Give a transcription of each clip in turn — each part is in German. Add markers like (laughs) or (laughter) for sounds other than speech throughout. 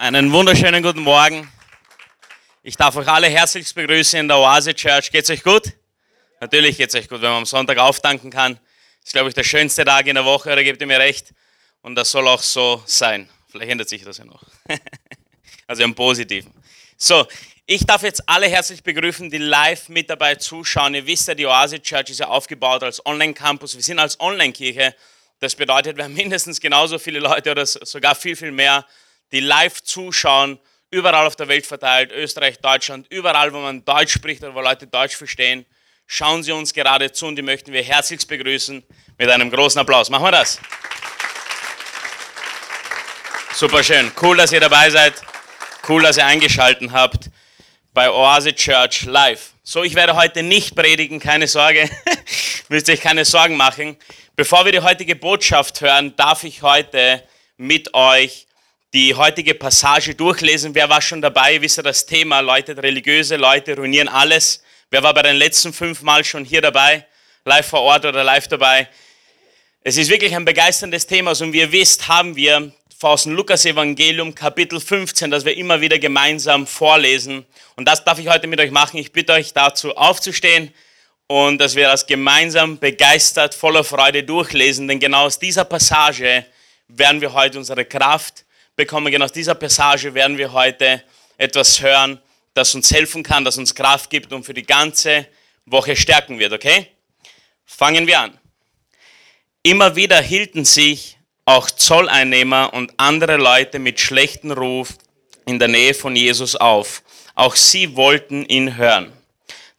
Einen wunderschönen guten Morgen. Ich darf euch alle herzlich begrüßen in der Oase Church. Geht's euch gut? Natürlich geht's euch gut, wenn man am Sonntag auftanken kann. Ist, glaube ich, der schönste Tag in der Woche, oder gebt ihr mir recht? Und das soll auch so sein. Vielleicht ändert sich das ja noch. (laughs) also im Positiven. So, ich darf jetzt alle herzlich begrüßen, die live mit dabei zuschauen. Ihr wisst ja, die Oase Church ist ja aufgebaut als Online-Campus. Wir sind als Online-Kirche. Das bedeutet, wir haben mindestens genauso viele Leute oder sogar viel, viel mehr die live zuschauen, überall auf der Welt verteilt, Österreich, Deutschland, überall, wo man Deutsch spricht oder wo Leute Deutsch verstehen, schauen Sie uns gerade zu und die möchten wir herzlichst begrüßen mit einem großen Applaus. Machen wir das. Super schön. Cool, dass ihr dabei seid. Cool, dass ihr eingeschaltet habt bei Oase Church Live. So, ich werde heute nicht predigen, keine Sorge. (laughs) Müsst euch keine Sorgen machen. Bevor wir die heutige Botschaft hören, darf ich heute mit euch die heutige Passage durchlesen. Wer war schon dabei? Wisst ihr das Thema? Leute, religiöse Leute ruinieren alles. Wer war bei den letzten fünf Mal schon hier dabei? Live vor Ort oder live dabei? Es ist wirklich ein begeisterndes Thema. Und wie ihr wisst, haben wir aus dem Lukas-Evangelium, Kapitel 15, das wir immer wieder gemeinsam vorlesen. Und das darf ich heute mit euch machen. Ich bitte euch dazu aufzustehen und dass wir das gemeinsam begeistert, voller Freude durchlesen. Denn genau aus dieser Passage werden wir heute unsere Kraft bekommen. Genau aus dieser Passage werden wir heute etwas hören, das uns helfen kann, das uns Kraft gibt und für die ganze Woche stärken wird, okay? Fangen wir an. Immer wieder hielten sich auch Zolleinnehmer und andere Leute mit schlechtem Ruf in der Nähe von Jesus auf. Auch sie wollten ihn hören.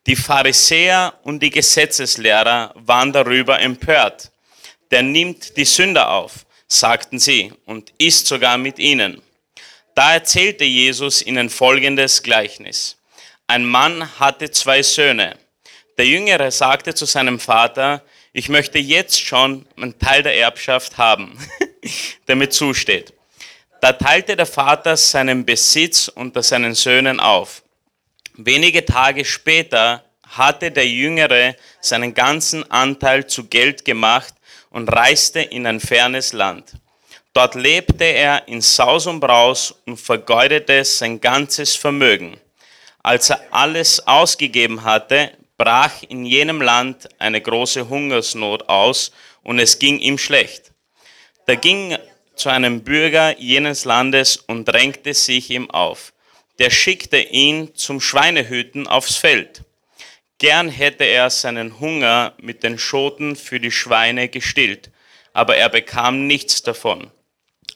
Die Pharisäer und die Gesetzeslehrer waren darüber empört. Der nimmt die Sünder auf sagten sie, und isst sogar mit ihnen. Da erzählte Jesus ihnen folgendes Gleichnis. Ein Mann hatte zwei Söhne. Der Jüngere sagte zu seinem Vater, ich möchte jetzt schon einen Teil der Erbschaft haben, (laughs) der mir zusteht. Da teilte der Vater seinen Besitz unter seinen Söhnen auf. Wenige Tage später hatte der Jüngere seinen ganzen Anteil zu Geld gemacht und reiste in ein fernes Land. Dort lebte er in Saus und Braus und vergeudete sein ganzes Vermögen. Als er alles ausgegeben hatte, brach in jenem Land eine große Hungersnot aus und es ging ihm schlecht. Da ging zu einem Bürger jenes Landes und drängte sich ihm auf. Der schickte ihn zum Schweinehüten aufs Feld. Gern hätte er seinen Hunger mit den Schoten für die Schweine gestillt, aber er bekam nichts davon.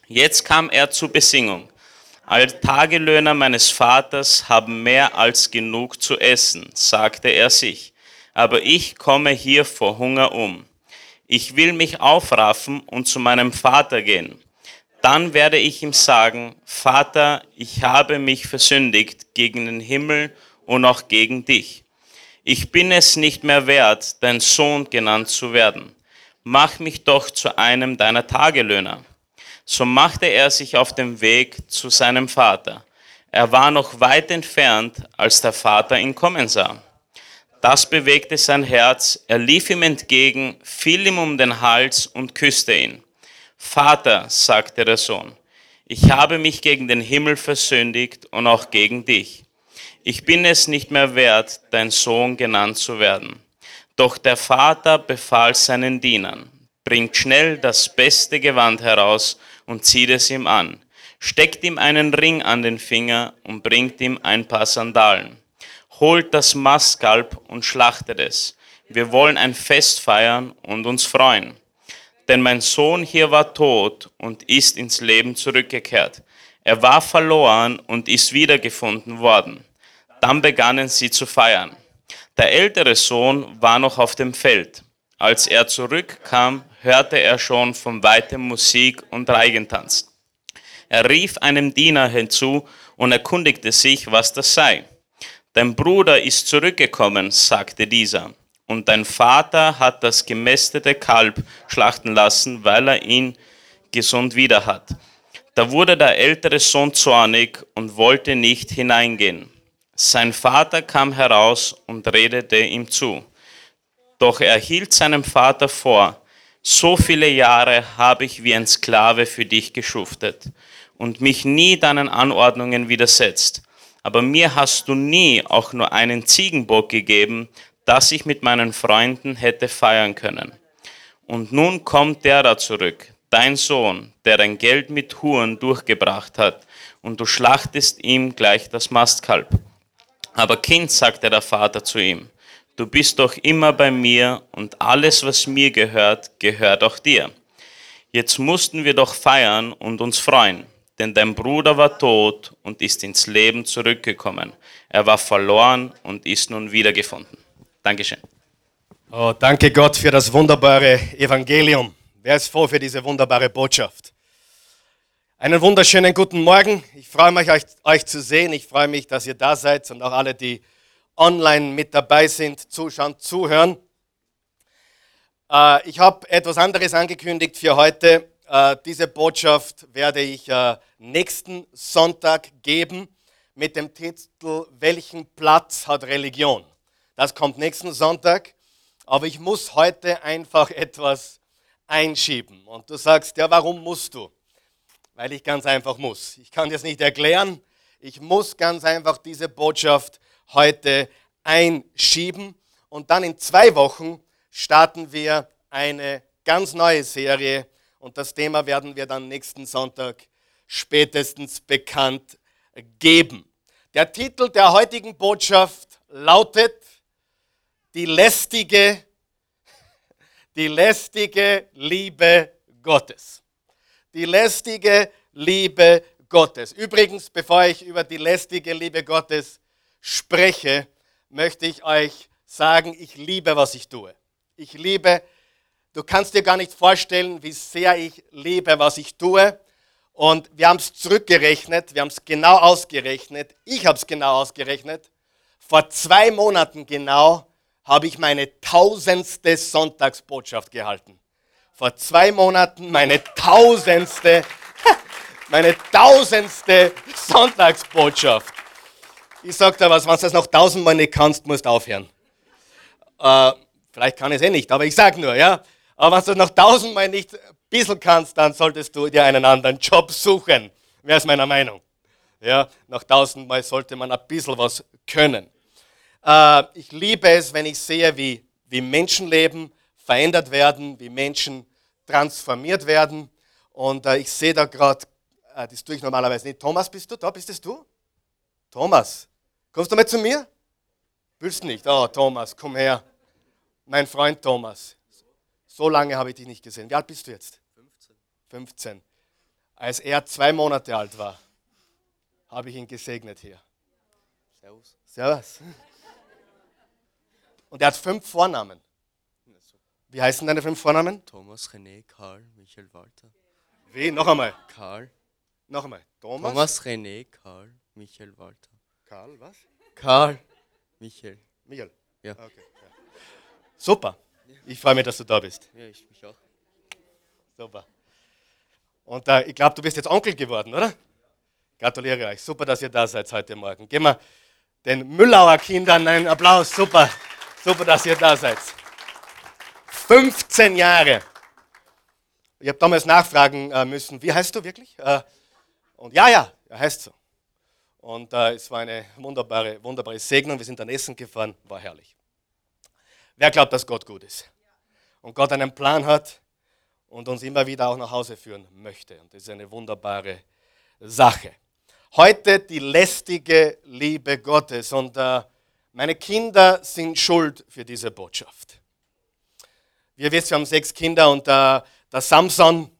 Jetzt kam er zur Besingung. Alle Tagelöhner meines Vaters haben mehr als genug zu essen, sagte er sich, aber ich komme hier vor Hunger um. Ich will mich aufraffen und zu meinem Vater gehen. Dann werde ich ihm sagen, Vater, ich habe mich versündigt gegen den Himmel und auch gegen dich ich bin es nicht mehr wert, dein Sohn genannt zu werden. Mach mich doch zu einem deiner Tagelöhner. So machte er sich auf den Weg zu seinem Vater. Er war noch weit entfernt, als der Vater ihn kommen sah. Das bewegte sein Herz, er lief ihm entgegen, fiel ihm um den Hals und küsste ihn. Vater, sagte der Sohn, ich habe mich gegen den Himmel versündigt und auch gegen dich ich bin es nicht mehr wert, dein Sohn genannt zu werden. Doch der Vater befahl seinen Dienern, bringt schnell das beste Gewand heraus und zieht es ihm an, steckt ihm einen Ring an den Finger und bringt ihm ein paar Sandalen. Holt das Mastkalb und schlachtet es. Wir wollen ein Fest feiern und uns freuen. Denn mein Sohn hier war tot und ist ins Leben zurückgekehrt. Er war verloren und ist wiedergefunden worden. Dann begannen sie zu feiern. Der ältere Sohn war noch auf dem Feld. Als er zurückkam, hörte er schon von weitem Musik und Reigentanz. Er rief einem Diener hinzu und erkundigte sich, was das sei. Dein Bruder ist zurückgekommen, sagte dieser, und dein Vater hat das gemästete Kalb schlachten lassen, weil er ihn gesund wieder hat. Da wurde der ältere Sohn zornig und wollte nicht hineingehen. Sein Vater kam heraus und redete ihm zu. Doch er hielt seinem Vater vor, so viele Jahre habe ich wie ein Sklave für dich geschuftet, und mich nie deinen Anordnungen widersetzt. Aber mir hast du nie auch nur einen Ziegenbock gegeben, dass ich mit meinen Freunden hätte feiern können. Und nun kommt der da zurück, dein Sohn, der dein Geld mit Huren durchgebracht hat, und du schlachtest ihm gleich das Mastkalb. Aber Kind, sagte der Vater zu ihm, du bist doch immer bei mir und alles, was mir gehört, gehört auch dir. Jetzt mussten wir doch feiern und uns freuen, denn dein Bruder war tot und ist ins Leben zurückgekommen. Er war verloren und ist nun wiedergefunden. Dankeschön. Oh, danke Gott für das wunderbare Evangelium. Wer ist froh für diese wunderbare Botschaft? Einen wunderschönen guten Morgen. Ich freue mich, euch, euch, zu sehen. Ich freue mich, dass ihr da seid und auch alle, die online mit dabei sind, zuschauen, zuhören. Äh, ich habe etwas anderes angekündigt für heute. Äh, diese Botschaft werde ich äh, nächsten Sonntag geben mit dem Titel Welchen Platz hat Religion? Das kommt nächsten Sonntag. Aber ich muss heute einfach etwas einschieben. Und du sagst, ja, warum musst du? Weil ich ganz einfach muss. Ich kann das nicht erklären. Ich muss ganz einfach diese Botschaft heute einschieben. Und dann in zwei Wochen starten wir eine ganz neue Serie. Und das Thema werden wir dann nächsten Sonntag spätestens bekannt geben. Der Titel der heutigen Botschaft lautet die lästige, die lästige Liebe Gottes. Die lästige Liebe Gottes. Übrigens, bevor ich über die lästige Liebe Gottes spreche, möchte ich euch sagen, ich liebe, was ich tue. Ich liebe, du kannst dir gar nicht vorstellen, wie sehr ich liebe, was ich tue. Und wir haben es zurückgerechnet, wir haben es genau ausgerechnet. Ich habe es genau ausgerechnet. Vor zwei Monaten genau habe ich meine tausendste Sonntagsbotschaft gehalten. Vor zwei Monaten meine tausendste, (laughs) meine tausendste Sonntagsbotschaft. Ich sag dir was, wenn du das noch tausendmal nicht kannst, musst du aufhören. Äh, vielleicht kann ich es eh nicht, aber ich sag nur, ja. Aber wenn du das noch tausendmal nicht ein bisschen kannst, dann solltest du dir einen anderen Job suchen. Wäre es meiner Meinung. Ja, nach tausendmal sollte man ein bisschen was können. Äh, ich liebe es, wenn ich sehe, wie, wie Menschenleben verändert werden, wie Menschen transformiert werden. Und äh, ich sehe da gerade, äh, das tue ich normalerweise nicht. Thomas, bist du da? Bist es du? Thomas, kommst du mal zu mir? Willst nicht? Oh, Thomas, komm her. Mein Freund Thomas. So lange habe ich dich nicht gesehen. Wie alt bist du jetzt? 15. 15. Als er zwei Monate alt war, habe ich ihn gesegnet hier. Servus. Servus. Und er hat fünf Vornamen. Wie heißen deine fünf Vornamen? Thomas, René, Karl, Michael, Walter. Wie? Noch einmal. Karl. Noch einmal. Thomas. Thomas, René, Karl, Michael, Walter. Karl, was? Karl, Michael. Michael. Ja. Okay. ja. Super. Ich freue mich, dass du da bist. Ja, ich mich auch. Super. Und äh, ich glaube, du bist jetzt Onkel geworden, oder? Gratuliere euch. Super, dass ihr da seid heute Morgen. Geben wir den Müllauer Kindern einen Applaus. Super. Super, dass ihr da seid. 15 Jahre. Ich habe damals nachfragen äh, müssen, wie heißt du wirklich? Äh, und ja, ja, er heißt so. Und äh, es war eine wunderbare, wunderbare Segnung. Wir sind dann essen gefahren, war herrlich. Wer glaubt, dass Gott gut ist? Und Gott einen Plan hat und uns immer wieder auch nach Hause führen möchte. Und das ist eine wunderbare Sache. Heute die lästige Liebe Gottes. Und äh, meine Kinder sind schuld für diese Botschaft. Wir wissen, wir haben sechs Kinder und der, der Samson,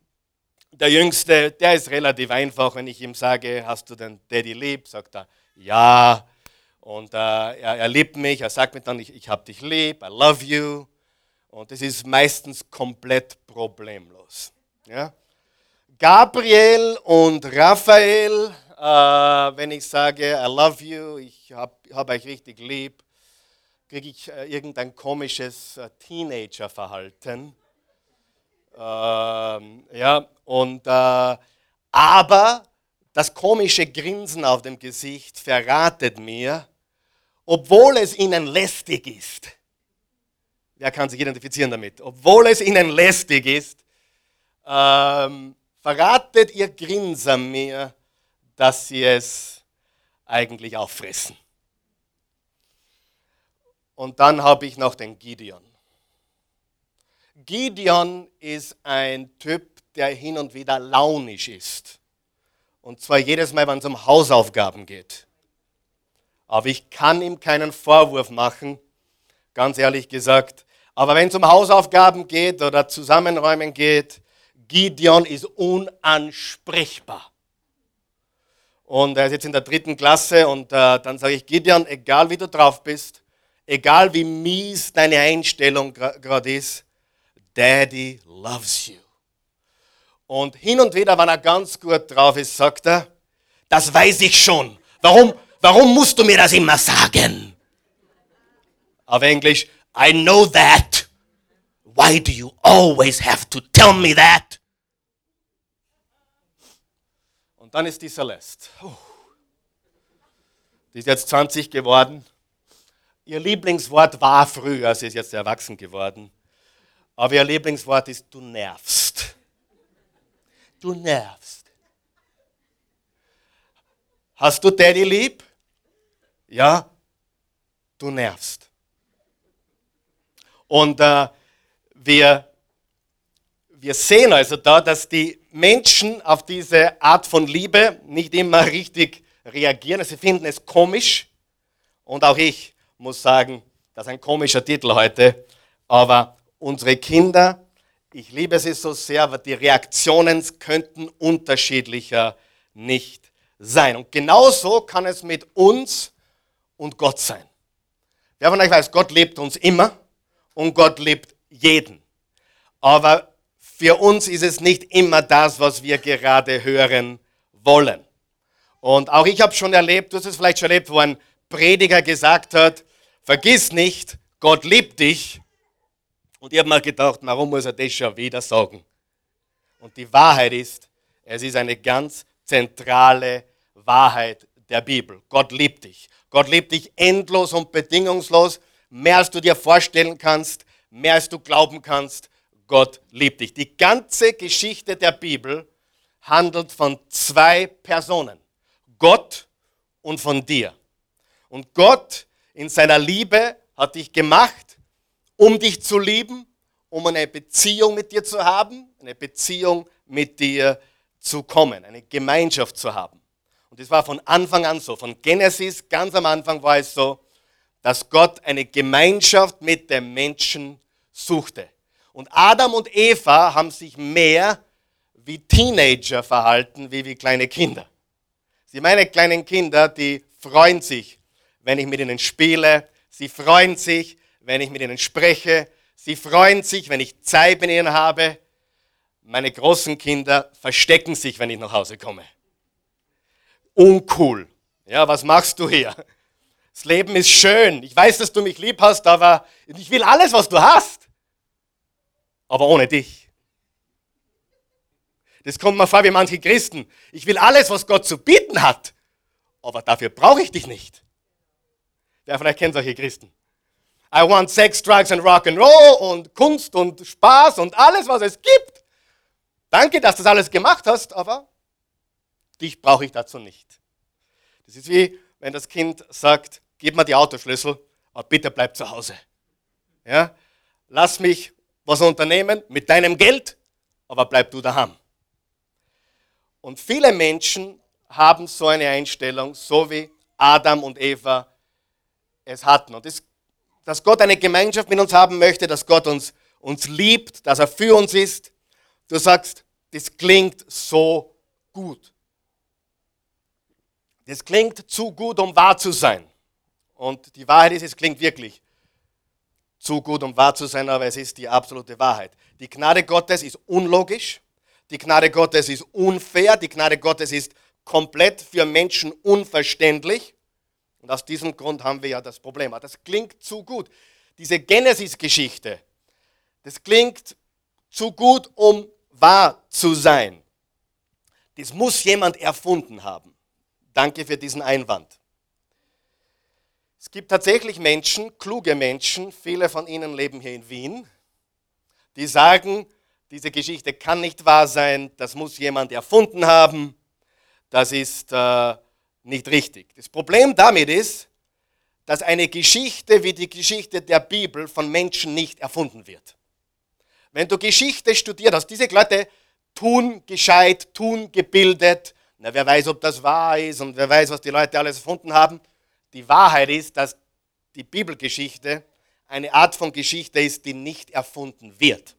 der Jüngste, der ist relativ einfach. Wenn ich ihm sage, hast du den Daddy lieb, sagt er, ja. Und äh, er, er, liebt mich, er sagt mir dann, ich, ich habe dich lieb, I love you. Und das ist meistens komplett problemlos. Ja? Gabriel und Raphael, äh, wenn ich sage, I love you, ich habe hab euch richtig lieb, kriege ich äh, irgendein komisches äh, Teenager-Verhalten. Ähm, ja, und, äh, aber das komische Grinsen auf dem Gesicht verratet mir, obwohl es ihnen lästig ist, wer kann sich identifizieren damit, obwohl es ihnen lästig ist, ähm, verratet ihr Grinser mir, dass sie es eigentlich auffressen. Und dann habe ich noch den Gideon. Gideon ist ein Typ, der hin und wieder launisch ist. Und zwar jedes Mal, wenn es um Hausaufgaben geht. Aber ich kann ihm keinen Vorwurf machen, ganz ehrlich gesagt. Aber wenn es um Hausaufgaben geht oder Zusammenräumen geht, Gideon ist unansprechbar. Und er ist jetzt in der dritten Klasse und äh, dann sage ich, Gideon, egal wie du drauf bist, egal wie mies deine Einstellung gerade ist, Daddy loves you. Und hin und wieder, wenn er ganz gut drauf ist, sagt er, das weiß ich schon. Warum, warum musst du mir das immer sagen? Auf Englisch, I know that. Why do you always have to tell me that? Und dann ist die Celeste. Die ist jetzt 20 geworden. Ihr Lieblingswort war früher, sie ist jetzt erwachsen geworden. Aber ihr Lieblingswort ist, du nervst. Du nervst. Hast du Daddy lieb? Ja, du nervst. Und äh, wir, wir sehen also da, dass die Menschen auf diese Art von Liebe nicht immer richtig reagieren. Sie finden es komisch. Und auch ich muss sagen, das ist ein komischer Titel heute. Aber unsere Kinder, ich liebe sie so sehr, aber die Reaktionen könnten unterschiedlicher nicht sein. Und genauso kann es mit uns und Gott sein. Wer von euch weiß, Gott liebt uns immer und Gott liebt jeden. Aber für uns ist es nicht immer das, was wir gerade hören wollen. Und auch ich habe schon erlebt, du hast es vielleicht schon erlebt, wo ein Prediger gesagt hat, vergiss nicht, Gott liebt dich, und ich habe mir gedacht, warum muss er das schon wieder sagen? Und die Wahrheit ist, es ist eine ganz zentrale Wahrheit der Bibel. Gott liebt dich. Gott liebt dich endlos und bedingungslos, mehr als du dir vorstellen kannst, mehr als du glauben kannst. Gott liebt dich. Die ganze Geschichte der Bibel handelt von zwei Personen. Gott und von dir. Und Gott in seiner Liebe hat dich gemacht um dich zu lieben, um eine Beziehung mit dir zu haben, eine Beziehung mit dir zu kommen, eine Gemeinschaft zu haben. Und das war von Anfang an so. Von Genesis ganz am Anfang war es so, dass Gott eine Gemeinschaft mit dem Menschen suchte. Und Adam und Eva haben sich mehr wie Teenager verhalten, wie wie kleine Kinder. Sie meine kleinen Kinder, die freuen sich, wenn ich mit ihnen spiele. Sie freuen sich, wenn ich mit ihnen spreche. Sie freuen sich, wenn ich Zeit mit ihnen habe. Meine großen Kinder verstecken sich, wenn ich nach Hause komme. Uncool. Ja, was machst du hier? Das Leben ist schön. Ich weiß, dass du mich lieb hast, aber ich will alles, was du hast. Aber ohne dich. Das kommt mir vor wie manche Christen. Ich will alles, was Gott zu bieten hat. Aber dafür brauche ich dich nicht. Wer von euch kennt solche Christen? I want Sex, Drugs and Rock and Roll und Kunst und Spaß und alles, was es gibt. Danke, dass du das alles gemacht hast, aber dich brauche ich dazu nicht. Das ist wie, wenn das Kind sagt, gib mir die Autoschlüssel, aber bitte bleib zu Hause. Ja? Lass mich was unternehmen mit deinem Geld, aber bleib du daheim. Und viele Menschen haben so eine Einstellung, so wie Adam und Eva es hatten. Und das dass Gott eine Gemeinschaft mit uns haben möchte, dass Gott uns, uns liebt, dass er für uns ist. Du sagst, das klingt so gut. Das klingt zu gut, um wahr zu sein. Und die Wahrheit ist, es klingt wirklich zu gut, um wahr zu sein, aber es ist die absolute Wahrheit. Die Gnade Gottes ist unlogisch. Die Gnade Gottes ist unfair. Die Gnade Gottes ist komplett für Menschen unverständlich. Und aus diesem Grund haben wir ja das Problem. Das klingt zu gut. Diese Genesis-Geschichte, das klingt zu gut, um wahr zu sein. Das muss jemand erfunden haben. Danke für diesen Einwand. Es gibt tatsächlich Menschen, kluge Menschen, viele von ihnen leben hier in Wien, die sagen, diese Geschichte kann nicht wahr sein, das muss jemand erfunden haben, das ist äh, nicht richtig. Das Problem damit ist, dass eine Geschichte wie die Geschichte der Bibel von Menschen nicht erfunden wird. Wenn du Geschichte studiert hast, diese Leute tun gescheit, tun gebildet, na, wer weiß, ob das wahr ist und wer weiß, was die Leute alles erfunden haben. Die Wahrheit ist, dass die Bibelgeschichte eine Art von Geschichte ist, die nicht erfunden wird.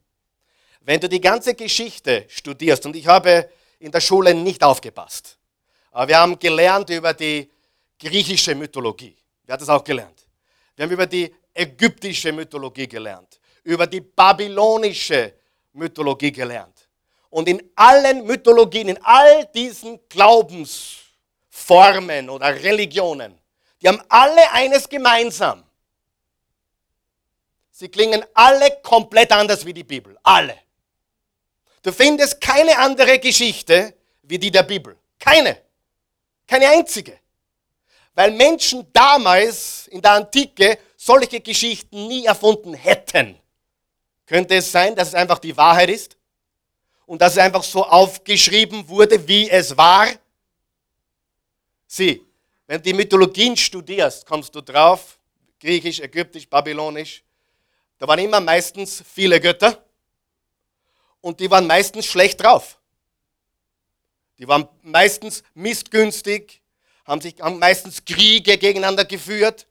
Wenn du die ganze Geschichte studierst, und ich habe in der Schule nicht aufgepasst, wir haben gelernt über die griechische Mythologie. Wer hat das auch gelernt? Wir haben über die ägyptische Mythologie gelernt, über die babylonische Mythologie gelernt. Und in allen Mythologien, in all diesen Glaubensformen oder Religionen, die haben alle eines gemeinsam. Sie klingen alle komplett anders wie die Bibel. Alle. Du findest keine andere Geschichte wie die der Bibel. Keine. Keine einzige. Weil Menschen damals in der Antike solche Geschichten nie erfunden hätten. Könnte es sein, dass es einfach die Wahrheit ist? Und dass es einfach so aufgeschrieben wurde, wie es war? Sieh, wenn du die Mythologien studierst, kommst du drauf, griechisch, ägyptisch, babylonisch, da waren immer meistens viele Götter und die waren meistens schlecht drauf. Die waren meistens missgünstig, haben, sich, haben meistens Kriege gegeneinander geführt.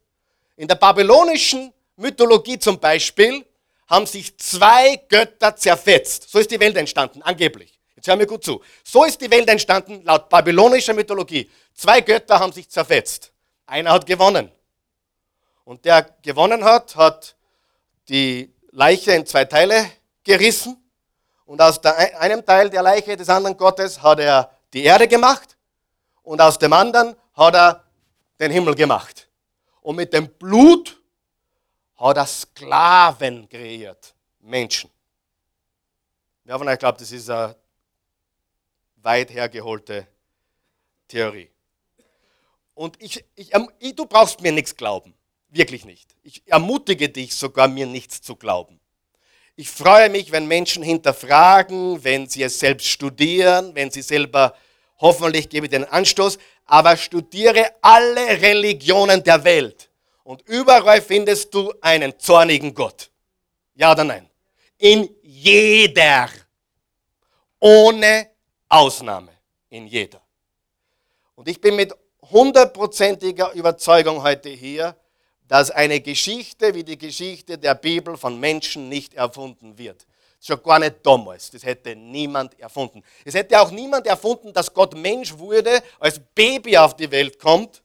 In der babylonischen Mythologie zum Beispiel haben sich zwei Götter zerfetzt. So ist die Welt entstanden, angeblich. Jetzt hör mir gut zu. So ist die Welt entstanden, laut babylonischer Mythologie. Zwei Götter haben sich zerfetzt. Einer hat gewonnen. Und der gewonnen hat, hat die Leiche in zwei Teile gerissen und aus der, einem Teil der Leiche des anderen Gottes hat er die Erde gemacht und aus dem anderen hat er den Himmel gemacht. Und mit dem Blut hat er Sklaven kreiert, Menschen. Wer von euch glaubt, das ist eine weit hergeholte Theorie. Und ich, ich, du brauchst mir nichts glauben, wirklich nicht. Ich ermutige dich sogar, mir nichts zu glauben. Ich freue mich, wenn Menschen hinterfragen, wenn sie es selbst studieren, wenn sie selber, hoffentlich gebe ich den Anstoß, aber studiere alle Religionen der Welt. Und überall findest du einen zornigen Gott. Ja oder nein? In jeder. Ohne Ausnahme. In jeder. Und ich bin mit hundertprozentiger Überzeugung heute hier, dass eine Geschichte wie die Geschichte der Bibel von Menschen nicht erfunden wird. Schon gar nicht damals. Das hätte niemand erfunden. Es hätte auch niemand erfunden, dass Gott Mensch wurde, als Baby auf die Welt kommt.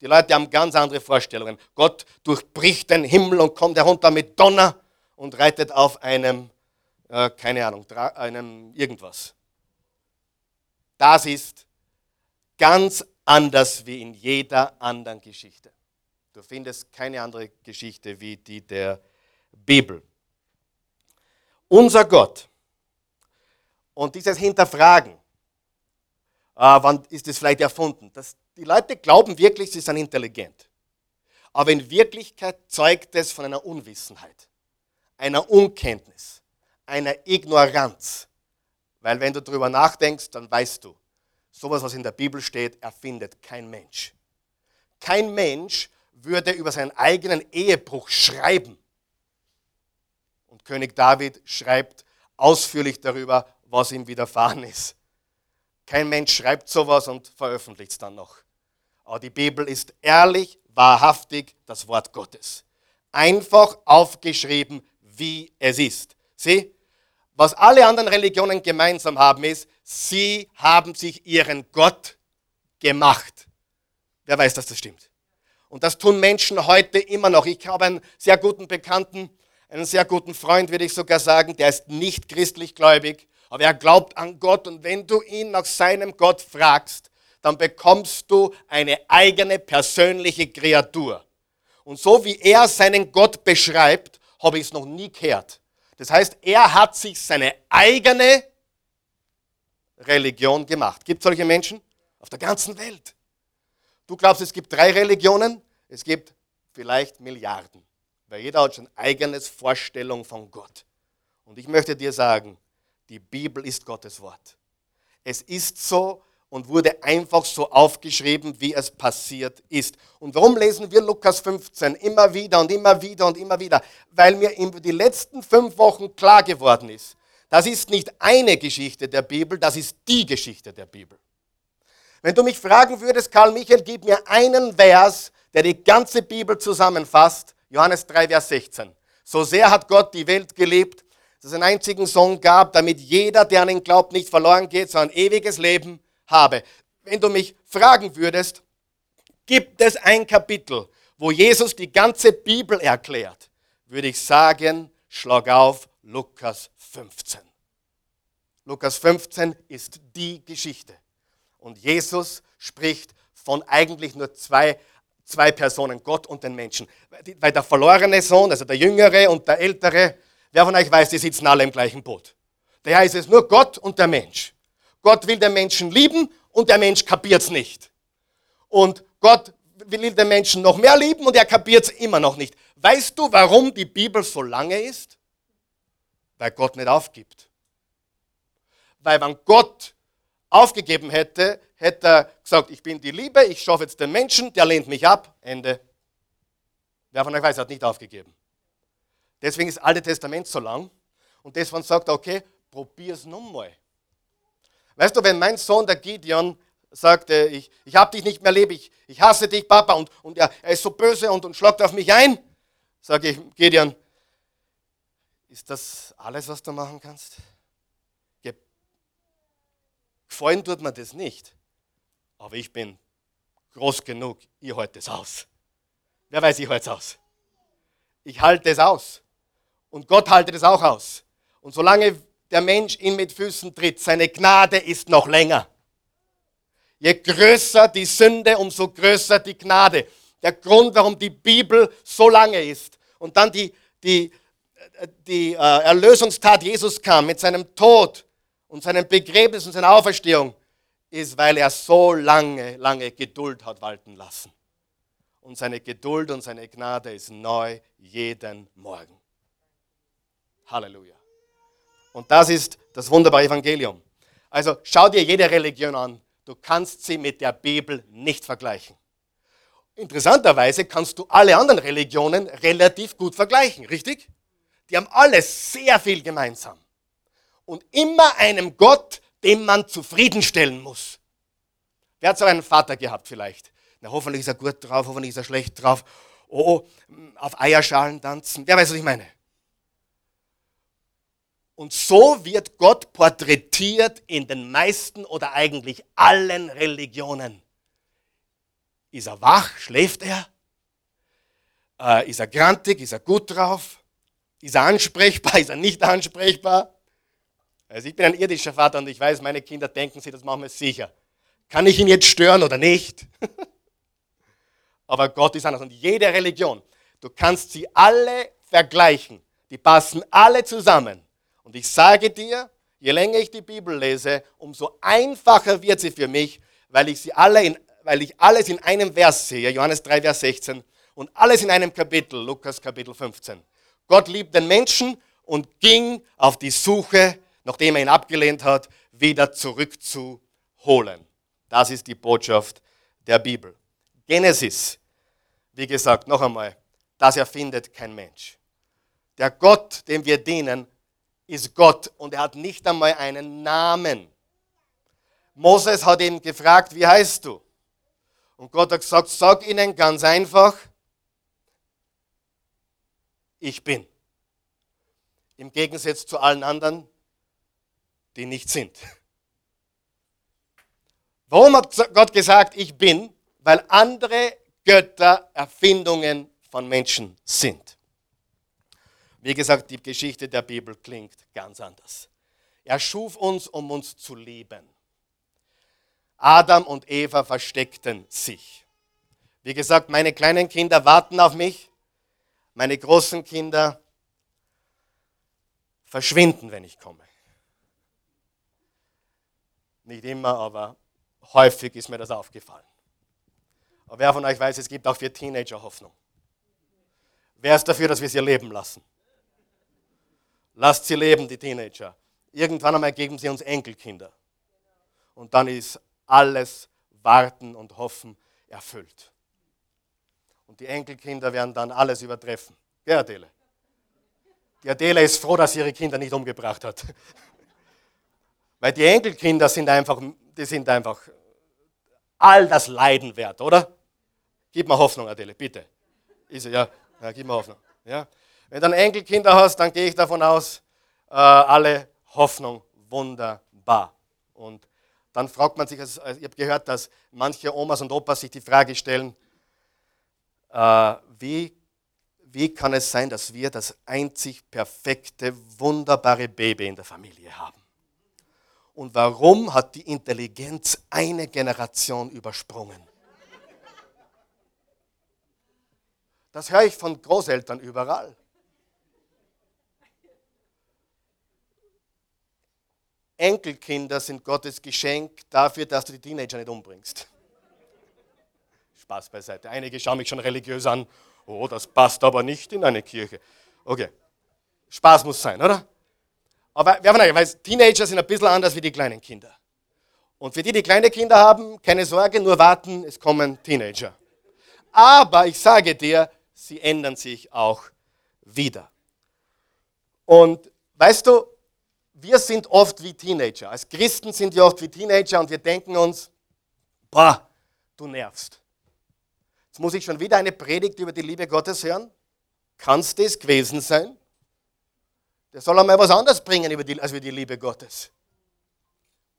Die Leute haben ganz andere Vorstellungen. Gott durchbricht den Himmel und kommt herunter mit Donner und reitet auf einem, äh, keine Ahnung, einem irgendwas. Das ist ganz anders wie in jeder anderen Geschichte. Du findest keine andere Geschichte wie die der Bibel. Unser Gott. Und dieses Hinterfragen, äh, wann ist es vielleicht erfunden? Das, die Leute glauben wirklich, sie sind intelligent. Aber in Wirklichkeit zeugt es von einer Unwissenheit, einer Unkenntnis, einer Ignoranz. Weil wenn du darüber nachdenkst, dann weißt du, sowas, was in der Bibel steht, erfindet kein Mensch. Kein Mensch würde über seinen eigenen Ehebruch schreiben. Und König David schreibt ausführlich darüber, was ihm widerfahren ist. Kein Mensch schreibt sowas und veröffentlicht es dann noch. Aber die Bibel ist ehrlich, wahrhaftig das Wort Gottes. Einfach aufgeschrieben, wie es ist. Sieh, was alle anderen Religionen gemeinsam haben, ist, sie haben sich ihren Gott gemacht. Wer weiß, dass das stimmt? Und das tun Menschen heute immer noch. Ich habe einen sehr guten Bekannten, einen sehr guten Freund, würde ich sogar sagen, der ist nicht christlich gläubig, aber er glaubt an Gott. Und wenn du ihn nach seinem Gott fragst, dann bekommst du eine eigene persönliche Kreatur. Und so wie er seinen Gott beschreibt, habe ich es noch nie gehört. Das heißt, er hat sich seine eigene Religion gemacht. Gibt es solche Menschen? Auf der ganzen Welt. Du glaubst, es gibt drei Religionen? Es gibt vielleicht Milliarden, weil jeder hat schon eigenes Vorstellung von Gott. Und ich möchte dir sagen, Die Bibel ist Gottes Wort. Es ist so und wurde einfach so aufgeschrieben, wie es passiert ist. Und warum lesen wir Lukas 15 immer wieder und immer wieder und immer wieder? Weil mir in die letzten fünf Wochen klar geworden ist, das ist nicht eine Geschichte der Bibel, das ist die Geschichte der Bibel. Wenn du mich fragen würdest, Karl Michael, gib mir einen Vers, der die ganze Bibel zusammenfasst, Johannes 3, Vers 16. So sehr hat Gott die Welt geliebt, dass es einen einzigen Sohn gab, damit jeder, der an ihn glaubt, nicht verloren geht, sondern ewiges Leben habe. Wenn du mich fragen würdest, gibt es ein Kapitel, wo Jesus die ganze Bibel erklärt, würde ich sagen, schlag auf Lukas 15. Lukas 15 ist die Geschichte. Und Jesus spricht von eigentlich nur zwei, zwei Personen, Gott und den Menschen. Weil der verlorene Sohn, also der jüngere und der ältere, wer von euch weiß, die sitzen alle im gleichen Boot. Daher ist es nur Gott und der Mensch. Gott will den Menschen lieben und der Mensch kapiert es nicht. Und Gott will den Menschen noch mehr lieben und er kapiert es immer noch nicht. Weißt du, warum die Bibel so lange ist? Weil Gott nicht aufgibt. Weil wenn Gott aufgegeben hätte, hätte er gesagt, ich bin die Liebe, ich schaffe jetzt den Menschen, der lehnt mich ab, Ende. Wer von euch weiß, er hat nicht aufgegeben. Deswegen ist das Alte Testament so lang. Und deswegen sagt er, okay, probier es nochmal. Weißt du, wenn mein Sohn, der Gideon, sagte, ich, ich habe dich nicht mehr lieb, ich, ich hasse dich, Papa, und, und er, er ist so böse und, und schlagt auf mich ein, sage ich, Gideon, ist das alles, was du machen kannst? Gefallen tut mir das nicht, aber ich bin groß genug, ich halte es aus. Wer weiß, ich halte es aus. Ich halte es aus. Und Gott haltet es auch aus. Und solange der Mensch ihn mit Füßen tritt, seine Gnade ist noch länger. Je größer die Sünde, umso größer die Gnade. Der Grund, warum die Bibel so lange ist. Und dann die, die, die äh, Erlösungstat Jesus kam mit seinem Tod und seinem Begräbnis und seiner Auferstehung, ist, weil er so lange, lange Geduld hat walten lassen. Und seine Geduld und seine Gnade ist neu jeden Morgen. Halleluja. Und das ist das wunderbare Evangelium. Also schau dir jede Religion an. Du kannst sie mit der Bibel nicht vergleichen. Interessanterweise kannst du alle anderen Religionen relativ gut vergleichen, richtig? Die haben alle sehr viel gemeinsam und immer einem Gott, den man zufriedenstellen muss. Wer hat so einen Vater gehabt vielleicht? Na, hoffentlich ist er gut drauf, hoffentlich ist er schlecht drauf. Oh, oh auf Eierschalen tanzen. Wer weiß, was ich meine? Und so wird Gott porträtiert in den meisten oder eigentlich allen Religionen. Ist er wach? Schläft er? Äh, ist er grantig? Ist er gut drauf? Ist er ansprechbar? (laughs) Ist er nicht ansprechbar? Also ich bin ein irdischer Vater und ich weiß, meine Kinder denken sich das machen wir sicher. Kann ich ihn jetzt stören oder nicht? (laughs) Aber Gott ist anders. Und jede Religion, du kannst sie alle vergleichen. Die passen alle zusammen. Und ich sage dir, je länger ich die Bibel lese, umso einfacher wird sie für mich, weil ich sie alle in, weil ich alles in einem Vers sehe, Johannes 3, Vers 16, und alles in einem Kapitel, Lukas Kapitel 15. Gott liebt den Menschen und ging auf die Suche nachdem er ihn abgelehnt hat, wieder zurückzuholen. Das ist die Botschaft der Bibel. Genesis, wie gesagt, noch einmal, das erfindet kein Mensch. Der Gott, dem wir dienen, ist Gott und er hat nicht einmal einen Namen. Moses hat ihn gefragt, wie heißt du? Und Gott hat gesagt, sag ihnen ganz einfach, ich bin. Im Gegensatz zu allen anderen, die nicht sind. Warum hat Gott gesagt, ich bin? Weil andere Götter Erfindungen von Menschen sind. Wie gesagt, die Geschichte der Bibel klingt ganz anders. Er schuf uns, um uns zu lieben. Adam und Eva versteckten sich. Wie gesagt, meine kleinen Kinder warten auf mich. Meine großen Kinder verschwinden, wenn ich komme. Nicht immer, aber häufig ist mir das aufgefallen. Aber wer von euch weiß, es gibt auch für Teenager Hoffnung. Wer ist dafür, dass wir sie leben lassen? Lasst sie leben, die Teenager. Irgendwann einmal geben sie uns Enkelkinder. Und dann ist alles Warten und Hoffen erfüllt. Und die Enkelkinder werden dann alles übertreffen. Ja, Adele. Die Adele ist froh, dass sie ihre Kinder nicht umgebracht hat. Weil die Enkelkinder sind einfach, die sind einfach all das Leiden wert, oder? Gib mir Hoffnung, Adele, bitte. Ist, ja, ja, gib mir Hoffnung. Ja. Wenn du dann Enkelkinder hast, dann gehe ich davon aus, äh, alle Hoffnung wunderbar. Und dann fragt man sich, also, ich habe gehört, dass manche Omas und Opas sich die Frage stellen, äh, wie, wie kann es sein, dass wir das einzig perfekte, wunderbare Baby in der Familie haben? Und warum hat die Intelligenz eine Generation übersprungen? Das höre ich von Großeltern überall. Enkelkinder sind Gottes Geschenk dafür, dass du die Teenager nicht umbringst. Spaß beiseite. Einige schauen mich schon religiös an. Oh, das passt aber nicht in eine Kirche. Okay. Spaß muss sein, oder? Aber wir haben weil Teenager sind ein bisschen anders wie die kleinen Kinder. Und für die, die kleine Kinder haben, keine Sorge, nur warten, es kommen Teenager. Aber ich sage dir, sie ändern sich auch wieder. Und weißt du, wir sind oft wie Teenager. Als Christen sind wir oft wie Teenager und wir denken uns, boah, du nervst. Jetzt muss ich schon wieder eine Predigt über die Liebe Gottes hören. Kann es das gewesen sein? Der soll einmal was anderes bringen als über die Liebe Gottes.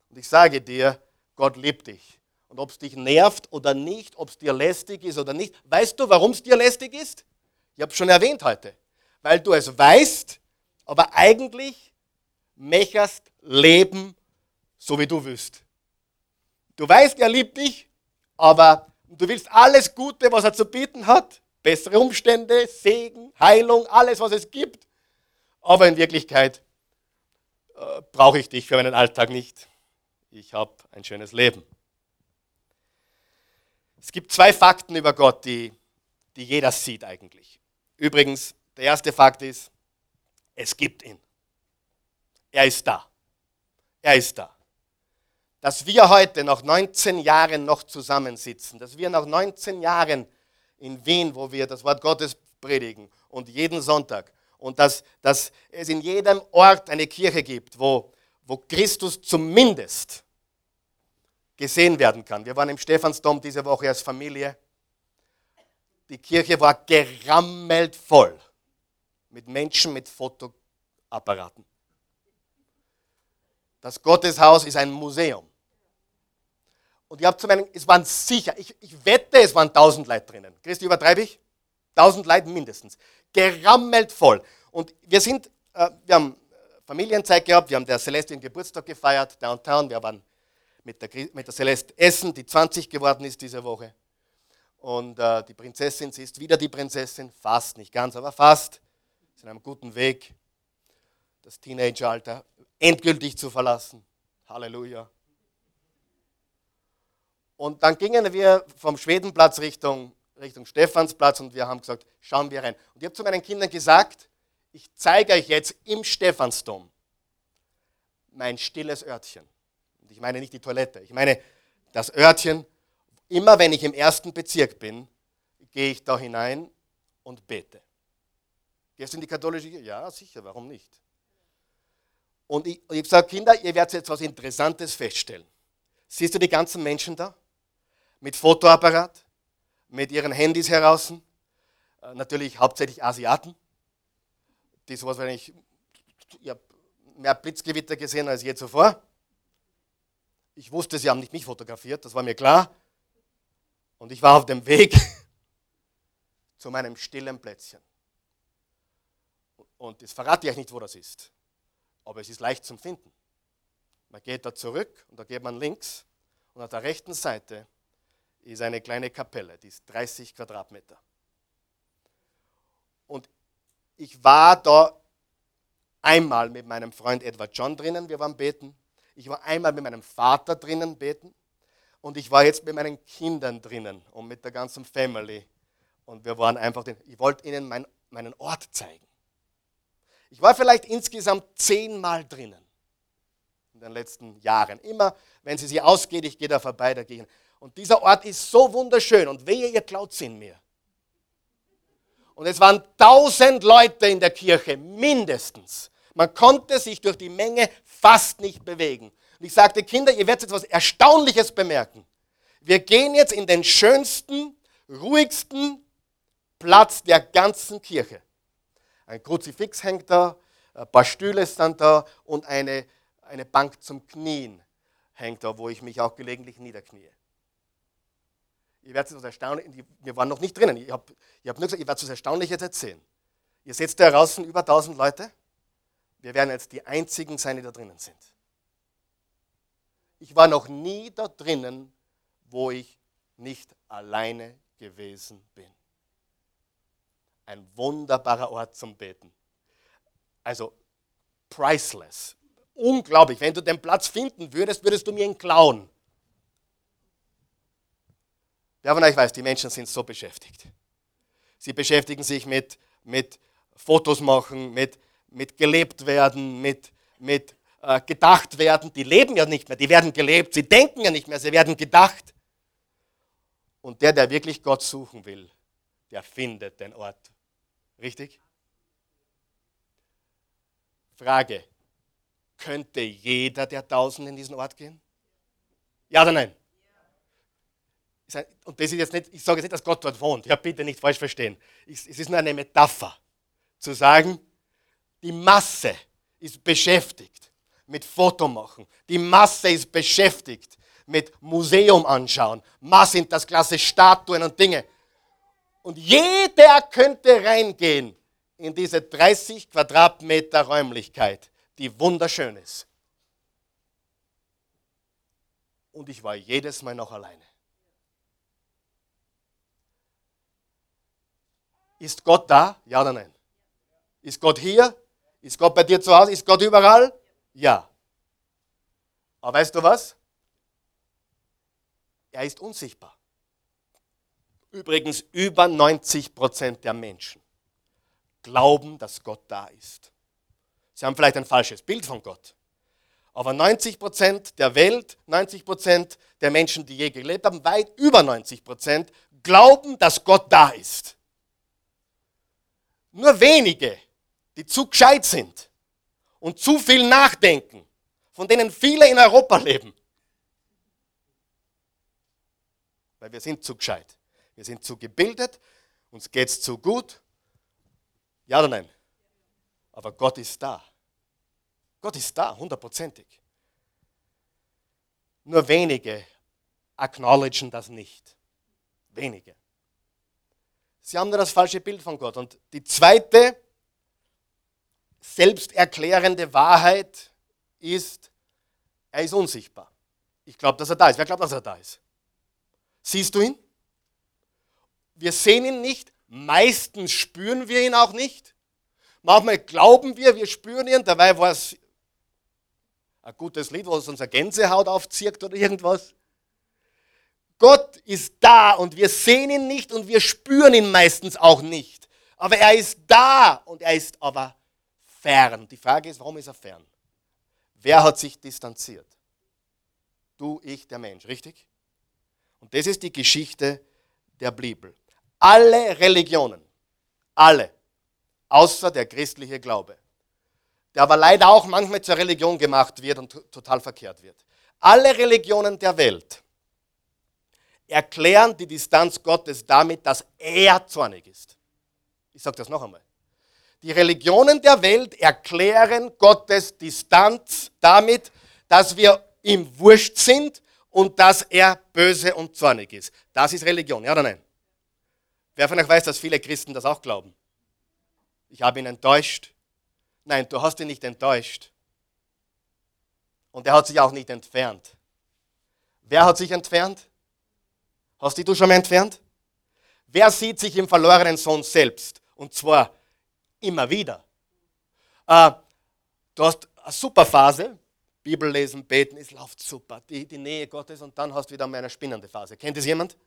Und ich sage dir, Gott liebt dich. Und ob es dich nervt oder nicht, ob es dir lästig ist oder nicht, weißt du, warum es dir lästig ist? Ich habe es schon erwähnt heute. Weil du es weißt, aber eigentlich mecherst leben, so wie du willst. Du weißt, er liebt dich, aber du willst alles Gute, was er zu bieten hat, bessere Umstände, Segen, Heilung, alles, was es gibt. Aber in Wirklichkeit äh, brauche ich dich für meinen Alltag nicht. Ich habe ein schönes Leben. Es gibt zwei Fakten über Gott, die, die jeder sieht eigentlich. Übrigens, der erste Fakt ist, es gibt ihn. Er ist da. Er ist da. Dass wir heute nach 19 Jahren noch zusammensitzen, dass wir nach 19 Jahren in Wien, wo wir das Wort Gottes predigen und jeden Sonntag und dass, dass es in jedem Ort eine Kirche gibt, wo, wo Christus zumindest gesehen werden kann. Wir waren im Stephansdom diese Woche als Familie. Die Kirche war gerammelt voll mit Menschen mit Fotoapparaten. Das Gotteshaus ist ein Museum. Und ich habe zu meinen, es waren sicher, ich, ich wette, es waren tausend Leute drinnen. Christi, übertreibe ich? Tausend Leute mindestens. Gerammelt voll. Und wir sind, äh, wir haben Familienzeit gehabt, wir haben der Celeste Geburtstag gefeiert, downtown, wir waren mit der, mit der Celeste essen, die 20 geworden ist diese Woche. Und äh, die Prinzessin, sie ist wieder die Prinzessin, fast, nicht ganz, aber fast, in einem guten Weg. Das Teenageralter endgültig zu verlassen. Halleluja. Und dann gingen wir vom Schwedenplatz Richtung, Richtung Stephansplatz und wir haben gesagt, schauen wir rein. Und ich habe zu meinen Kindern gesagt, ich zeige euch jetzt im Stephansdom mein stilles Örtchen. Und ich meine nicht die Toilette, ich meine das Örtchen, immer wenn ich im ersten Bezirk bin, gehe ich da hinein und bete. Gehst du in die katholische Kirche? Ja, sicher, warum nicht? Und ich, ich habe gesagt, Kinder, ihr werdet jetzt was Interessantes feststellen. Siehst du die ganzen Menschen da? Mit Fotoapparat, mit ihren Handys heraus, äh, natürlich hauptsächlich Asiaten, die sowas, wenn ich, habe mehr Blitzgewitter gesehen als je zuvor. Ich wusste, sie haben nicht mich fotografiert, das war mir klar. Und ich war auf dem Weg (laughs) zu meinem stillen Plätzchen. Und das verrate ich euch nicht, wo das ist aber es ist leicht zum Finden. Man geht da zurück und da geht man links und auf der rechten Seite ist eine kleine Kapelle, die ist 30 Quadratmeter. Und ich war da einmal mit meinem Freund Edward John drinnen, wir waren beten. Ich war einmal mit meinem Vater drinnen beten und ich war jetzt mit meinen Kindern drinnen und mit der ganzen Family. Und wir waren einfach, den, ich wollte ihnen mein, meinen Ort zeigen. Ich war vielleicht insgesamt zehnmal drinnen. den letzten Jahren. Immer, wenn sie sie ausgeht, ich gehe da vorbei, da gehe ich. Und dieser Ort ist so wunderschön und wehe, ihr klaut in mir. Und es waren tausend Leute in der Kirche, mindestens. Man konnte sich durch die Menge fast nicht bewegen. Und ich sagte, Kinder, ihr werdet jetzt was Erstaunliches bemerken. Wir gehen jetzt in den schönsten, ruhigsten Platz der ganzen Kirche. Ein Kruzifix hängt da, ein paar Stühle sind da und eine, eine Bank zum Knien hängt da, wo ich mich auch gelegentlich niederknie. Ihr werdet es erstaunlich, wir waren noch nicht drinnen, ich habe ich hab nur gesagt, ihr werdet es erstaunlich jetzt erzählen. Ihr seht da draußen über 1000 Leute, wir werden jetzt die einzigen sein, die da drinnen sind. Ich war noch nie da drinnen, wo ich nicht alleine gewesen bin. Ein wunderbarer Ort zum Beten. Also priceless. Unglaublich. Wenn du den Platz finden würdest, würdest du mir ihn klauen. Wer von euch weiß, die Menschen sind so beschäftigt. Sie beschäftigen sich mit, mit Fotos machen, mit, mit gelebt werden, mit, mit äh, gedacht werden. Die leben ja nicht mehr, die werden gelebt. Sie denken ja nicht mehr, sie werden gedacht. Und der, der wirklich Gott suchen will, der findet den Ort. Richtig? Frage, könnte jeder der Tausend in diesen Ort gehen? Ja oder nein? Und das ist jetzt nicht, ich sage jetzt nicht, dass Gott dort wohnt. Ja, bitte nicht falsch verstehen. Es ist nur eine Metapher, zu sagen, die Masse ist beschäftigt mit Fotomachen. Die Masse ist beschäftigt mit Museum anschauen. Mass sind das klasse Statuen und Dinge. Und jeder könnte reingehen in diese 30 Quadratmeter Räumlichkeit, die wunderschön ist. Und ich war jedes Mal noch alleine. Ist Gott da? Ja oder nein? Ist Gott hier? Ist Gott bei dir zu Hause? Ist Gott überall? Ja. Aber weißt du was? Er ist unsichtbar. Übrigens, über 90 Prozent der Menschen glauben, dass Gott da ist. Sie haben vielleicht ein falsches Bild von Gott. Aber 90 Prozent der Welt, 90 Prozent der Menschen, die je gelebt haben, weit über 90 Prozent, glauben, dass Gott da ist. Nur wenige, die zu gescheit sind und zu viel nachdenken, von denen viele in Europa leben. Weil wir sind zu gescheit. Wir sind zu gebildet, uns geht es zu gut ja oder nein? Aber Gott ist da. Gott ist da, hundertprozentig. Nur wenige acknowledgen das nicht. Wenige. Sie haben nur das falsche Bild von Gott. Und die zweite selbsterklärende Wahrheit ist, er ist unsichtbar. Ich glaube, dass er da ist. Wer glaubt, dass er da ist? Siehst du ihn? Wir sehen ihn nicht, Meistens spüren wir ihn auch nicht. Manchmal glauben wir, wir spüren ihn, dabei war es ein gutes Lied, was unsere Gänsehaut aufzieht oder irgendwas. Gott ist da und wir sehen ihn nicht und wir spüren ihn meistens auch nicht. Aber er ist da und er ist aber fern. Die Frage ist, warum ist er fern? Wer hat sich distanziert? Du, ich, der Mensch, richtig? Und das ist die Geschichte der Bibel. Alle Religionen, alle, außer der christliche Glaube, der aber leider auch manchmal zur Religion gemacht wird und total verkehrt wird. Alle Religionen der Welt erklären die Distanz Gottes damit, dass er zornig ist. Ich sage das noch einmal. Die Religionen der Welt erklären Gottes Distanz damit, dass wir ihm wurscht sind und dass er böse und zornig ist. Das ist Religion, ja oder nein? Wer von euch weiß, dass viele Christen das auch glauben? Ich habe ihn enttäuscht. Nein, du hast ihn nicht enttäuscht. Und er hat sich auch nicht entfernt. Wer hat sich entfernt? Hast dich du schon mal entfernt? Wer sieht sich im verlorenen Sohn selbst? Und zwar immer wieder. Äh, du hast eine super Phase, Bibel lesen, beten, es läuft super, die, die Nähe Gottes und dann hast du wieder mal eine spinnende Phase. Kennt es jemand?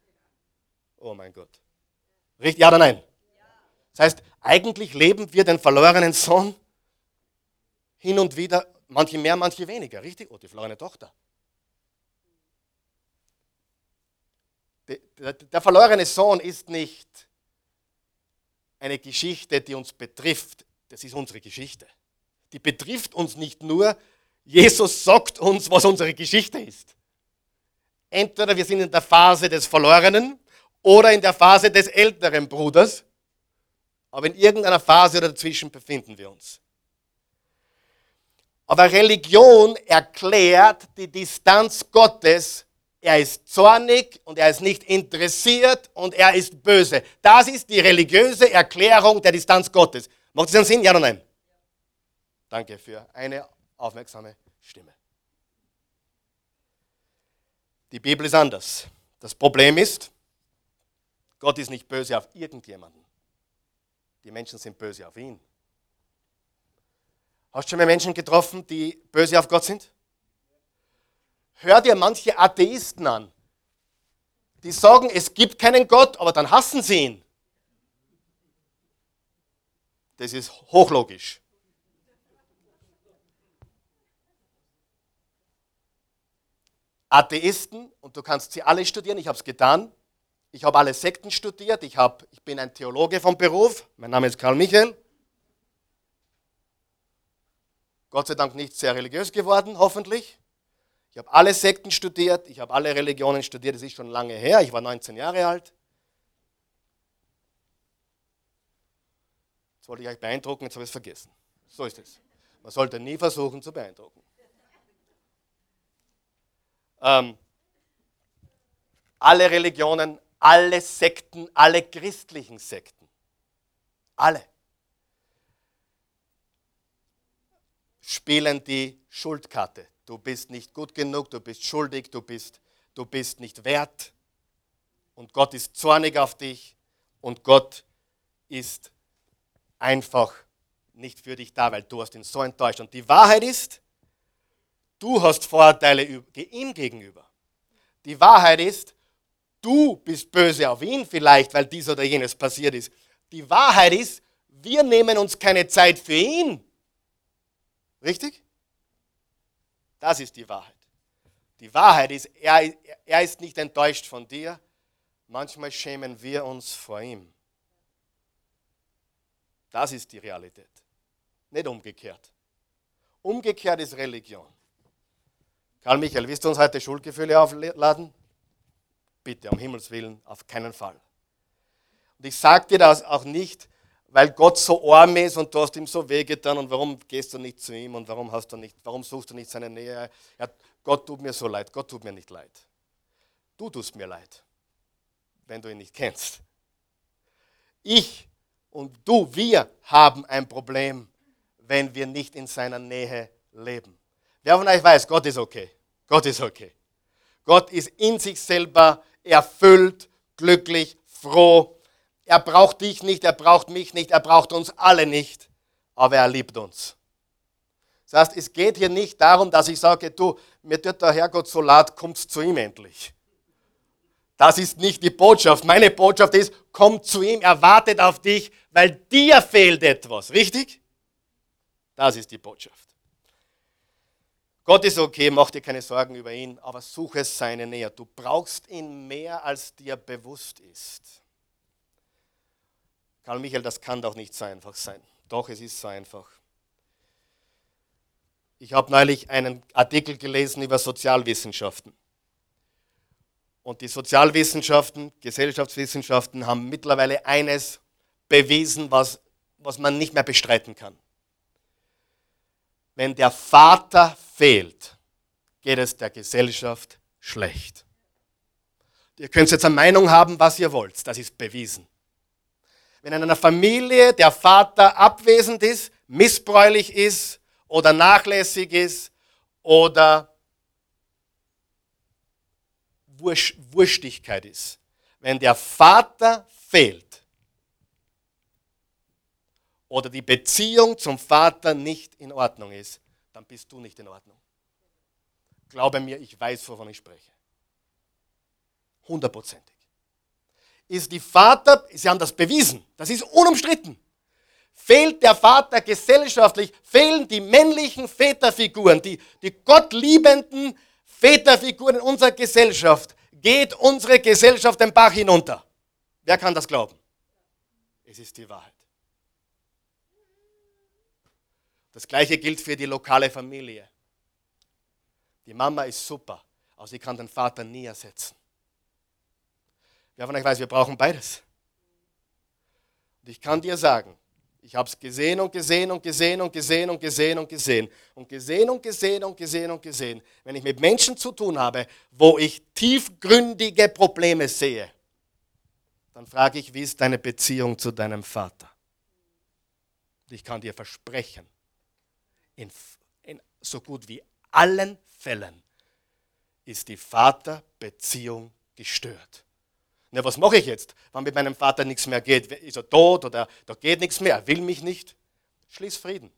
Oh mein Gott. Richtig, ja oder nein? Das heißt, eigentlich leben wir den verlorenen Sohn hin und wieder, manche mehr, manche weniger, richtig? Oh, die verlorene Tochter. Der, verlorene Sohn ist nicht eine Geschichte, die uns betrifft. Das ist unsere Geschichte. Die betrifft uns nicht nur. Jesus sagt uns, was unsere Geschichte ist. Entweder wir sind in der Phase des Verlorenen oder in der Phase des älteren Bruders. Aber in irgendeiner Phase dazwischen befinden wir uns. Aber Religion erklärt die Distanz Gottes. Er ist zornig und er ist nicht interessiert und er ist böse. Das ist die religiöse Erklärung der Distanz Gottes. Macht das einen Sinn? Ja oder nein? Danke für eine aufmerksame Stimme. Die Bibel ist anders. Das Problem ist, Gott ist nicht böse auf irgendjemanden. Die Menschen sind böse auf ihn. Hast du schon mal Menschen getroffen, die böse auf Gott sind? Hör dir manche Atheisten an. Die sagen, es gibt keinen Gott, aber dann hassen sie ihn. Das ist hochlogisch. Atheisten, und du kannst sie alle studieren, ich habe es getan. Ich habe alle Sekten studiert, ich, hab, ich bin ein Theologe vom Beruf, mein Name ist Karl Michael. Gott sei Dank nicht sehr religiös geworden, hoffentlich. Ich habe alle Sekten studiert, ich habe alle Religionen studiert, das ist schon lange her, ich war 19 Jahre alt. Jetzt wollte ich euch beeindrucken, jetzt habe ich es vergessen. So ist es. Man sollte nie versuchen zu beeindrucken. Ähm, alle Religionen, alle Sekten, alle christlichen Sekten, alle spielen die Schuldkarte. Du bist nicht gut genug, du bist schuldig, du bist, du bist nicht wert. Und Gott ist zornig auf dich und Gott ist einfach nicht für dich da, weil du hast ihn so enttäuscht. Und die Wahrheit ist, du hast Vorurteile ihm gegenüber. Die Wahrheit ist, du bist böse auf ihn vielleicht, weil dies oder jenes passiert ist. Die Wahrheit ist, wir nehmen uns keine Zeit für ihn. Richtig? Das ist die Wahrheit. Die Wahrheit ist, er, er ist nicht enttäuscht von dir. Manchmal schämen wir uns vor ihm. Das ist die Realität. Nicht umgekehrt. Umgekehrt ist Religion. Karl Michael, willst du uns heute Schuldgefühle aufladen? Bitte, um Himmels Willen, auf keinen Fall. Und ich sage dir das auch nicht, weil Gott so arm ist und du hast ihm so wehgetan und warum gehst du nicht zu ihm und warum, hast du nicht, warum suchst du nicht seine Nähe? Ja, Gott tut mir so leid, Gott tut mir nicht leid. Du tust mir leid, wenn du ihn nicht kennst. Ich und du, wir haben ein Problem, wenn wir nicht in seiner Nähe leben. Wer von euch weiß, Gott ist okay. Gott ist okay. Gott ist in sich selber erfüllt, glücklich, froh er braucht dich nicht, er braucht mich nicht, er braucht uns alle nicht, aber er liebt uns. Das heißt, es geht hier nicht darum, dass ich sage, du, mir tut der Herrgott so leid, kommst zu ihm endlich. Das ist nicht die Botschaft. Meine Botschaft ist, komm zu ihm, er wartet auf dich, weil dir fehlt etwas. Richtig? Das ist die Botschaft. Gott ist okay, mach dir keine Sorgen über ihn, aber suche seine Nähe. Du brauchst ihn mehr, als dir bewusst ist. Karl Michael, das kann doch nicht so einfach sein. Doch, es ist so einfach. Ich habe neulich einen Artikel gelesen über Sozialwissenschaften. Und die Sozialwissenschaften, Gesellschaftswissenschaften haben mittlerweile eines bewiesen, was, was man nicht mehr bestreiten kann. Wenn der Vater fehlt, geht es der Gesellschaft schlecht. Ihr könnt jetzt eine Meinung haben, was ihr wollt, das ist bewiesen. Wenn in einer Familie der Vater abwesend ist, missbräuchlich ist oder nachlässig ist oder Wurstigkeit ist, wenn der Vater fehlt oder die Beziehung zum Vater nicht in Ordnung ist, dann bist du nicht in Ordnung. Glaube mir, ich weiß, wovon ich spreche. Hundertprozentig ist die Vater, sie haben das bewiesen, das ist unumstritten. fehlt der Vater gesellschaftlich, fehlen die männlichen Väterfiguren, die, die gottliebenden Väterfiguren in unserer Gesellschaft, geht unsere Gesellschaft den Bach hinunter. Wer kann das glauben? Es ist die Wahrheit. Das gleiche gilt für die lokale Familie. Die Mama ist super, aber sie kann den Vater nie ersetzen. Wer von euch weiß, wir brauchen beides. Und ich kann dir sagen, ich habe es gesehen und gesehen und gesehen und gesehen und gesehen und gesehen und gesehen und gesehen und gesehen und gesehen. Wenn ich mit Menschen zu tun habe, wo ich tiefgründige Probleme sehe, dann frage ich, wie ist deine Beziehung zu deinem Vater? Und ich kann dir versprechen, in, in so gut wie allen Fällen ist die Vaterbeziehung gestört. Na, was mache ich jetzt, wenn mit meinem Vater nichts mehr geht? Ist er tot oder da geht nichts mehr? Er will mich nicht? Schließ Frieden.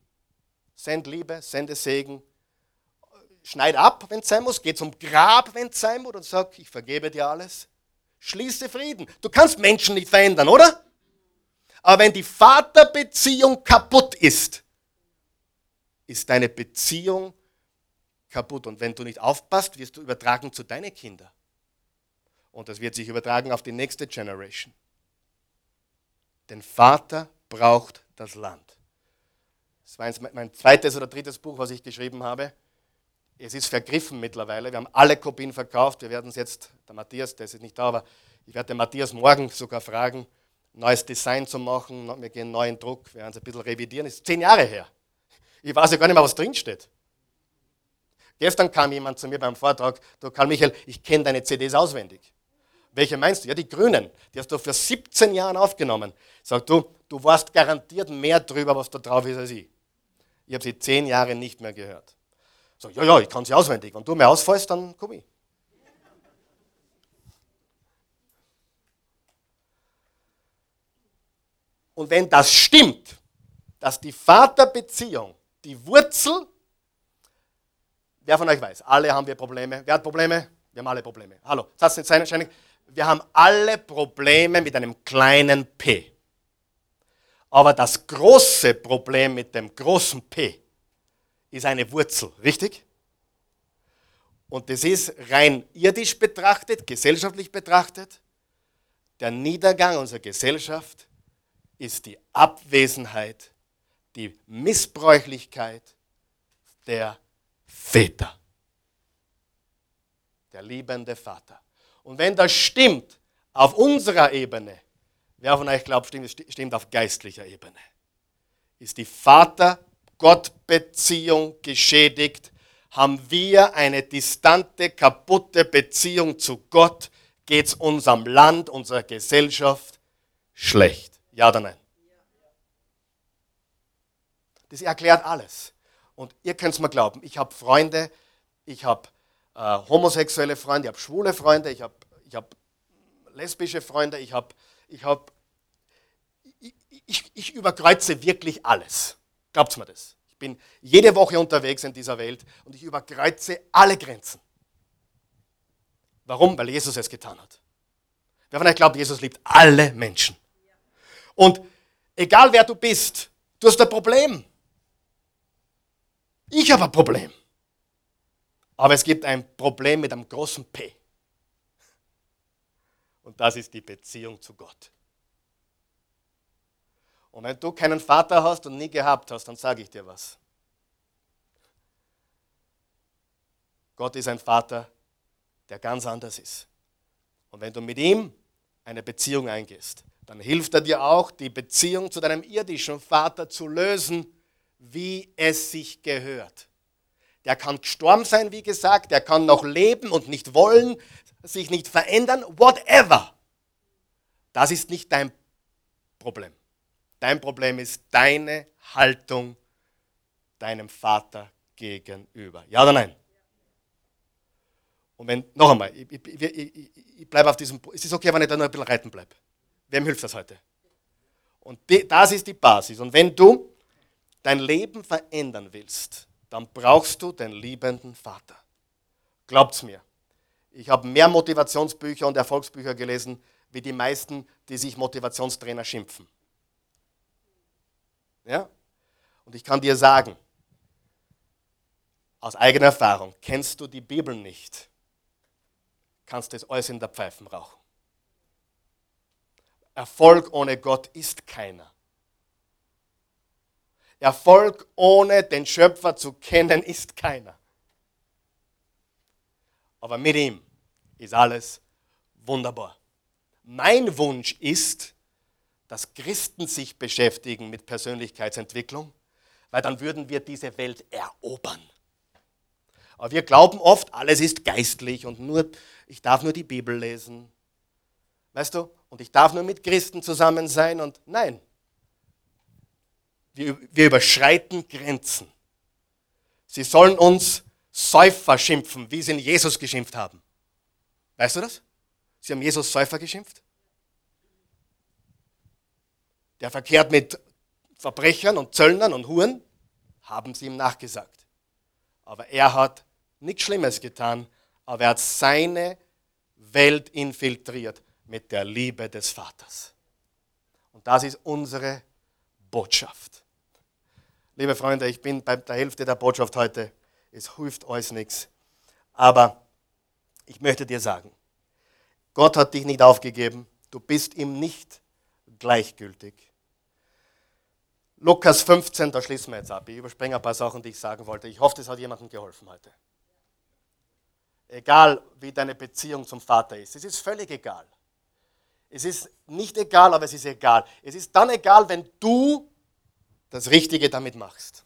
Send Liebe, sende Segen. Schneid ab, wenn es sein muss. Geh zum Grab, wenn es sein muss und sag, ich vergebe dir alles. Schließe Frieden. Du kannst Menschen nicht verändern, oder? Aber wenn die Vaterbeziehung kaputt ist, ist deine Beziehung kaputt. Und wenn du nicht aufpasst, wirst du übertragen zu deinen Kindern. Und das wird sich übertragen auf die nächste Generation. Denn Vater braucht das Land. Das war mein zweites oder drittes Buch, was ich geschrieben habe. Es ist vergriffen mittlerweile. Wir haben alle Kopien verkauft. Wir werden es jetzt, der Matthias, der ist nicht da, aber ich werde den Matthias morgen sogar fragen, neues Design zu machen. Wir gehen neuen Druck, wir werden es ein bisschen revidieren. Das ist zehn Jahre her. Ich weiß ja gar nicht mehr, was drinsteht. Gestern kam jemand zu mir beim Vortrag, du Karl Michael, ich kenne deine CDs auswendig. Welche meinst du? Ja, die Grünen. Die hast du für 17 Jahre aufgenommen. Sag du, du warst garantiert mehr drüber, was da drauf ist, als ich. Ich habe sie zehn Jahre nicht mehr gehört. Sag, ja, ja, ich kann sie auswendig. Wenn du mir ausfallst, dann komm ich. Und wenn das stimmt, dass die Vaterbeziehung die Wurzel, wer von euch weiß, alle haben wir Probleme. Wer hat Probleme? Wir haben alle Probleme. Hallo, das heißt nicht wir haben alle Probleme mit einem kleinen P. Aber das große Problem mit dem großen P ist eine Wurzel, richtig? Und das ist rein irdisch betrachtet, gesellschaftlich betrachtet, der Niedergang unserer Gesellschaft ist die Abwesenheit, die Missbräuchlichkeit der Väter. Der liebende Vater. Und wenn das stimmt auf unserer Ebene, wer von euch glaubt, stimmt, stimmt auf geistlicher Ebene, ist die Vater-Gott-Beziehung geschädigt, haben wir eine distante, kaputte Beziehung zu Gott, geht es unserem Land, unserer Gesellschaft schlecht. Ja oder nein? Das erklärt alles. Und ihr könnt es mir glauben, ich habe Freunde, ich habe äh, homosexuelle Freunde, ich habe schwule Freunde, ich habe ich hab lesbische Freunde, ich habe, ich habe, ich, ich, ich überkreuze wirklich alles. Glaubt mir das? Ich bin jede Woche unterwegs in dieser Welt und ich überkreuze alle Grenzen. Warum? Weil Jesus es getan hat. Wer von euch glaubt, Jesus liebt alle Menschen. Und egal wer du bist, du hast ein Problem. Ich habe ein Problem. Aber es gibt ein Problem mit einem großen P. Und das ist die Beziehung zu Gott. Und wenn du keinen Vater hast und nie gehabt hast, dann sage ich dir was. Gott ist ein Vater, der ganz anders ist. Und wenn du mit ihm eine Beziehung eingehst, dann hilft er dir auch, die Beziehung zu deinem irdischen Vater zu lösen, wie es sich gehört. Der kann gestorben sein, wie gesagt, der kann noch leben und nicht wollen, sich nicht verändern, whatever. Das ist nicht dein Problem. Dein Problem ist deine Haltung deinem Vater gegenüber. Ja oder nein? Und wenn, noch einmal, ich, ich, ich, ich bleibe auf diesem, es ist okay, wenn ich da noch ein bisschen reiten bleibe. Wem hilft das heute? Und die, das ist die Basis. Und wenn du dein Leben verändern willst, dann brauchst du den liebenden Vater. Glaubt's mir. Ich habe mehr Motivationsbücher und Erfolgsbücher gelesen, wie die meisten, die sich Motivationstrainer schimpfen. Ja? Und ich kann dir sagen, aus eigener Erfahrung, kennst du die Bibel nicht, kannst du es alles in der Pfeifen rauchen. Erfolg ohne Gott ist keiner. Erfolg ohne den Schöpfer zu kennen ist keiner. Aber mit ihm ist alles wunderbar. Mein Wunsch ist, dass Christen sich beschäftigen mit Persönlichkeitsentwicklung, weil dann würden wir diese Welt erobern. Aber wir glauben oft, alles ist geistlich und nur, ich darf nur die Bibel lesen. Weißt du? Und ich darf nur mit Christen zusammen sein und nein. Wir, wir überschreiten Grenzen. Sie sollen uns Säufer schimpfen, wie sie in Jesus geschimpft haben. Weißt du das? Sie haben Jesus Säufer geschimpft. Der verkehrt mit Verbrechern und Zöllnern und Huren, haben sie ihm nachgesagt. Aber er hat nichts Schlimmes getan, aber er hat seine Welt infiltriert mit der Liebe des Vaters. Und das ist unsere Botschaft. Liebe Freunde, ich bin bei der Hälfte der Botschaft heute. Es hilft euch nichts. Aber ich möchte dir sagen, Gott hat dich nicht aufgegeben. Du bist ihm nicht gleichgültig. Lukas 15, da schließen wir jetzt ab. Ich überspringe ein paar Sachen, die ich sagen wollte. Ich hoffe, das hat jemandem geholfen heute. Egal, wie deine Beziehung zum Vater ist. Es ist völlig egal. Es ist nicht egal, aber es ist egal. Es ist dann egal, wenn du das Richtige damit machst.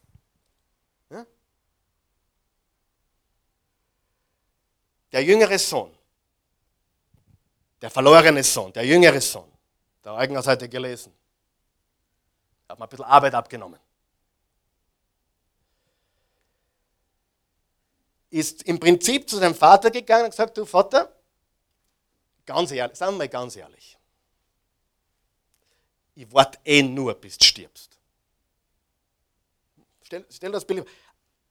Der jüngere Sohn, der verlorene Sohn, der jüngere Sohn, der Eugen hat gelesen, hat mir ein bisschen Arbeit abgenommen. Ist im Prinzip zu seinem Vater gegangen und gesagt, du Vater, ganz ehrlich, sagen wir mal ganz ehrlich, ich warte eh nur, bis du stirbst. Stell, stell das Bild,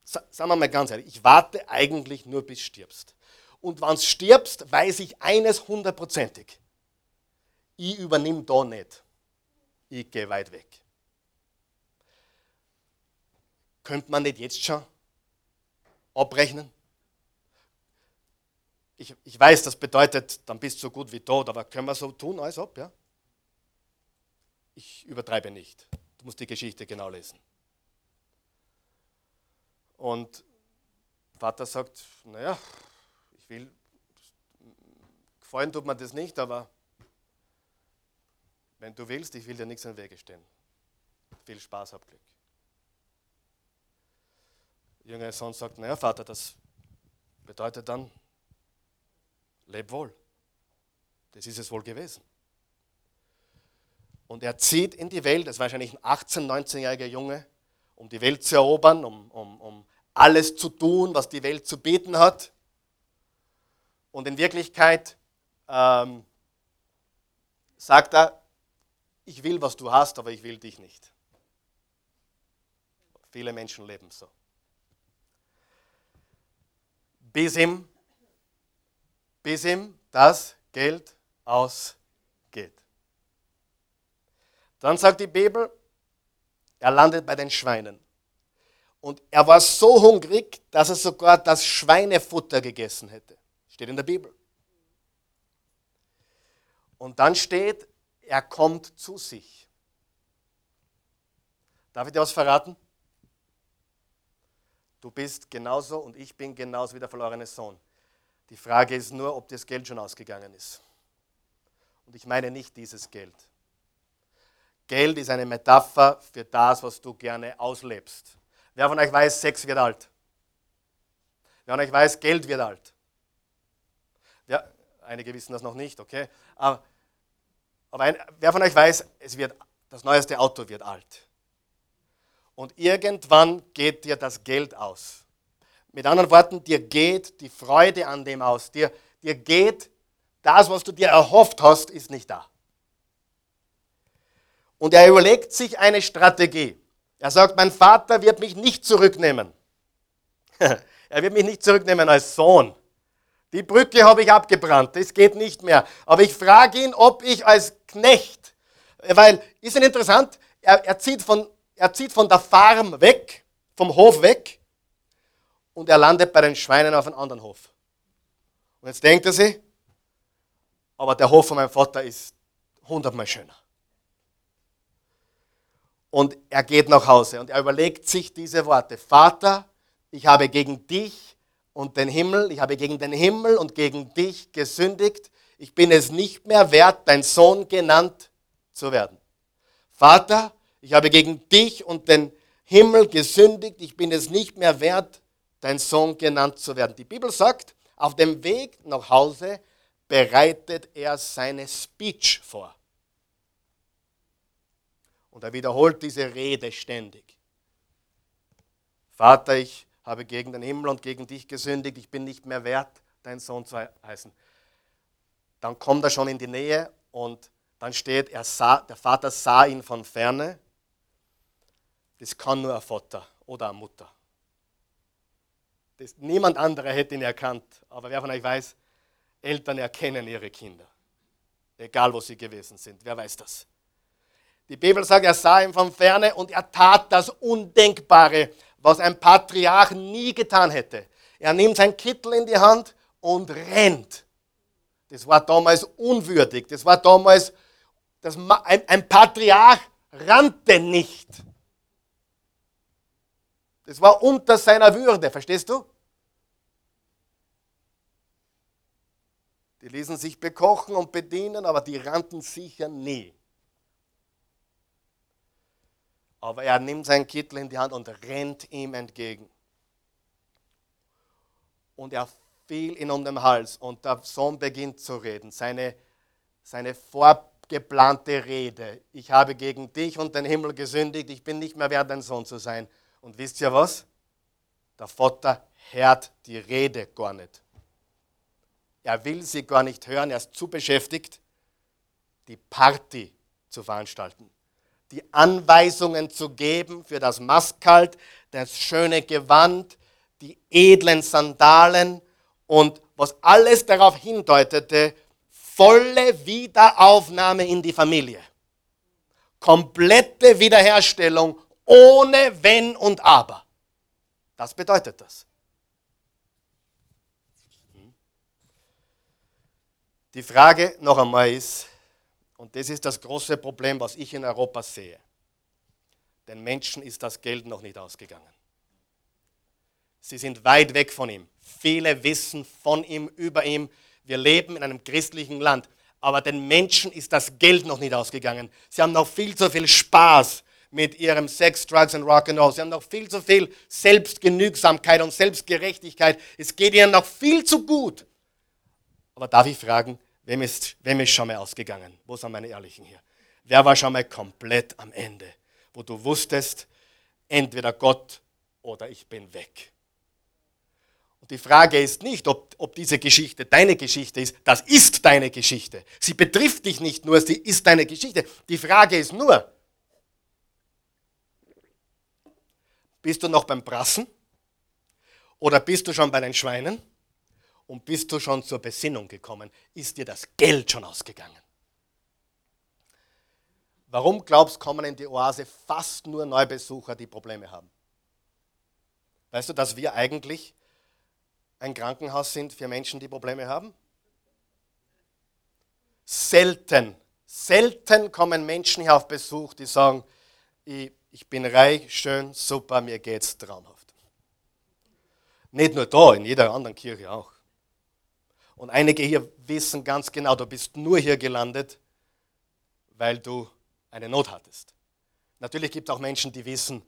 sagen wir mal ganz ehrlich, ich warte eigentlich nur, bis du stirbst. Und wenn du stirbst, weiß ich eines hundertprozentig. Ich übernehme da nicht. Ich gehe weit weg. Könnte man nicht jetzt schon abrechnen? Ich, ich weiß, das bedeutet, dann bist du so gut wie tot, aber können wir so tun, als ob, ja? Ich übertreibe nicht. Du musst die Geschichte genau lesen. Und Vater sagt, naja, will, gefallen tut mir das nicht, aber wenn du willst, ich will dir nichts in den Wege stehen. Viel Spaß, hab Glück. Der jüngere Sohn sagt, naja Vater, das bedeutet dann, leb wohl. Das ist es wohl gewesen. Und er zieht in die Welt, das ist wahrscheinlich ein 18-, 19-jähriger Junge, um die Welt zu erobern, um, um, um alles zu tun, was die Welt zu bieten hat. Und in Wirklichkeit ähm, sagt er, ich will, was du hast, aber ich will dich nicht. Viele Menschen leben so. Bis ihm, bis ihm das Geld ausgeht. Dann sagt die Bibel, er landet bei den Schweinen. Und er war so hungrig, dass er sogar das Schweinefutter gegessen hätte. Steht in der Bibel. Und dann steht, er kommt zu sich. Darf ich dir was verraten? Du bist genauso und ich bin genauso wie der verlorene Sohn. Die Frage ist nur, ob das Geld schon ausgegangen ist. Und ich meine nicht dieses Geld. Geld ist eine Metapher für das, was du gerne auslebst. Wer von euch weiß, Sex wird alt? Wer von euch weiß, Geld wird alt? Einige wissen das noch nicht, okay? Aber aber ein, wer von euch weiß, es wird, das neueste Auto wird alt. Und irgendwann geht dir das Geld aus. Mit anderen Worten, dir geht die Freude an dem aus. Dir, dir geht das, was du dir erhofft hast, ist nicht da. Und er überlegt sich eine Strategie. Er sagt, mein Vater wird mich nicht zurücknehmen. (laughs) er wird mich nicht zurücknehmen als Sohn. Die Brücke habe ich abgebrannt, das geht nicht mehr. Aber ich frage ihn, ob ich als Knecht, weil, ist es interessant, er, er, zieht von, er zieht von der Farm weg, vom Hof weg und er landet bei den Schweinen auf einem anderen Hof. Und jetzt denkt er sich, aber der Hof von meinem Vater ist hundertmal schöner. Und er geht nach Hause und er überlegt sich diese Worte. Vater, ich habe gegen dich und den Himmel, ich habe gegen den Himmel und gegen dich gesündigt. Ich bin es nicht mehr wert, dein Sohn genannt zu werden. Vater, ich habe gegen dich und den Himmel gesündigt. Ich bin es nicht mehr wert, dein Sohn genannt zu werden. Die Bibel sagt, auf dem Weg nach Hause bereitet er seine Speech vor. Und er wiederholt diese Rede ständig. Vater, ich habe gegen den Himmel und gegen dich gesündigt, ich bin nicht mehr wert, dein Sohn zu heißen. Dann kommt er schon in die Nähe und dann steht, er sah, der Vater sah ihn von ferne. Das kann nur ein Vater oder eine Mutter. Das, niemand anderer hätte ihn erkannt. Aber wer von euch weiß, Eltern erkennen ihre Kinder. Egal, wo sie gewesen sind. Wer weiß das? Die Bibel sagt, er sah ihn von ferne und er tat das Undenkbare, was ein Patriarch nie getan hätte. Er nimmt sein Kittel in die Hand und rennt. Das war damals unwürdig. Das war damals, das, ein, ein Patriarch rannte nicht. Das war unter seiner Würde, verstehst du? Die ließen sich bekochen und bedienen, aber die rannten sicher nie. Aber er nimmt seinen Kittel in die Hand und rennt ihm entgegen. Und er fiel ihn um den Hals und der Sohn beginnt zu reden. Seine, seine vorgeplante Rede. Ich habe gegen dich und den Himmel gesündigt. Ich bin nicht mehr wert, dein Sohn zu sein. Und wisst ihr was? Der Vater hört die Rede gar nicht. Er will sie gar nicht hören. Er ist zu beschäftigt, die Party zu veranstalten die Anweisungen zu geben für das Maskalt, das schöne Gewand, die edlen Sandalen und was alles darauf hindeutete, volle Wiederaufnahme in die Familie. Komplette Wiederherstellung ohne Wenn und Aber. Das bedeutet das. Die Frage noch einmal ist, und das ist das große Problem, was ich in Europa sehe. Den Menschen ist das Geld noch nicht ausgegangen. Sie sind weit weg von ihm. Viele wissen von ihm, über ihm. Wir leben in einem christlichen Land. Aber den Menschen ist das Geld noch nicht ausgegangen. Sie haben noch viel zu viel Spaß mit ihrem Sex, Drugs und Rock'n'Roll. Sie haben noch viel zu viel Selbstgenügsamkeit und Selbstgerechtigkeit. Es geht ihnen noch viel zu gut. Aber darf ich fragen, Wem ist, wem ist schon mal ausgegangen? Wo sind meine Ehrlichen hier? Wer war schon mal komplett am Ende? Wo du wusstest, entweder Gott oder ich bin weg. Und die Frage ist nicht, ob, ob diese Geschichte deine Geschichte ist. Das ist deine Geschichte. Sie betrifft dich nicht nur, sie ist deine Geschichte. Die Frage ist nur, bist du noch beim Brassen? Oder bist du schon bei den Schweinen? Und bist du schon zur Besinnung gekommen? Ist dir das Geld schon ausgegangen? Warum glaubst du, kommen in die Oase fast nur Neubesucher, die Probleme haben? Weißt du, dass wir eigentlich ein Krankenhaus sind für Menschen, die Probleme haben? Selten, selten kommen Menschen hier auf Besuch, die sagen, ich, ich bin reich, schön, super, mir geht's traumhaft. Nicht nur da, in jeder anderen Kirche auch. Und einige hier wissen ganz genau, du bist nur hier gelandet, weil du eine Not hattest. Natürlich gibt es auch Menschen, die wissen,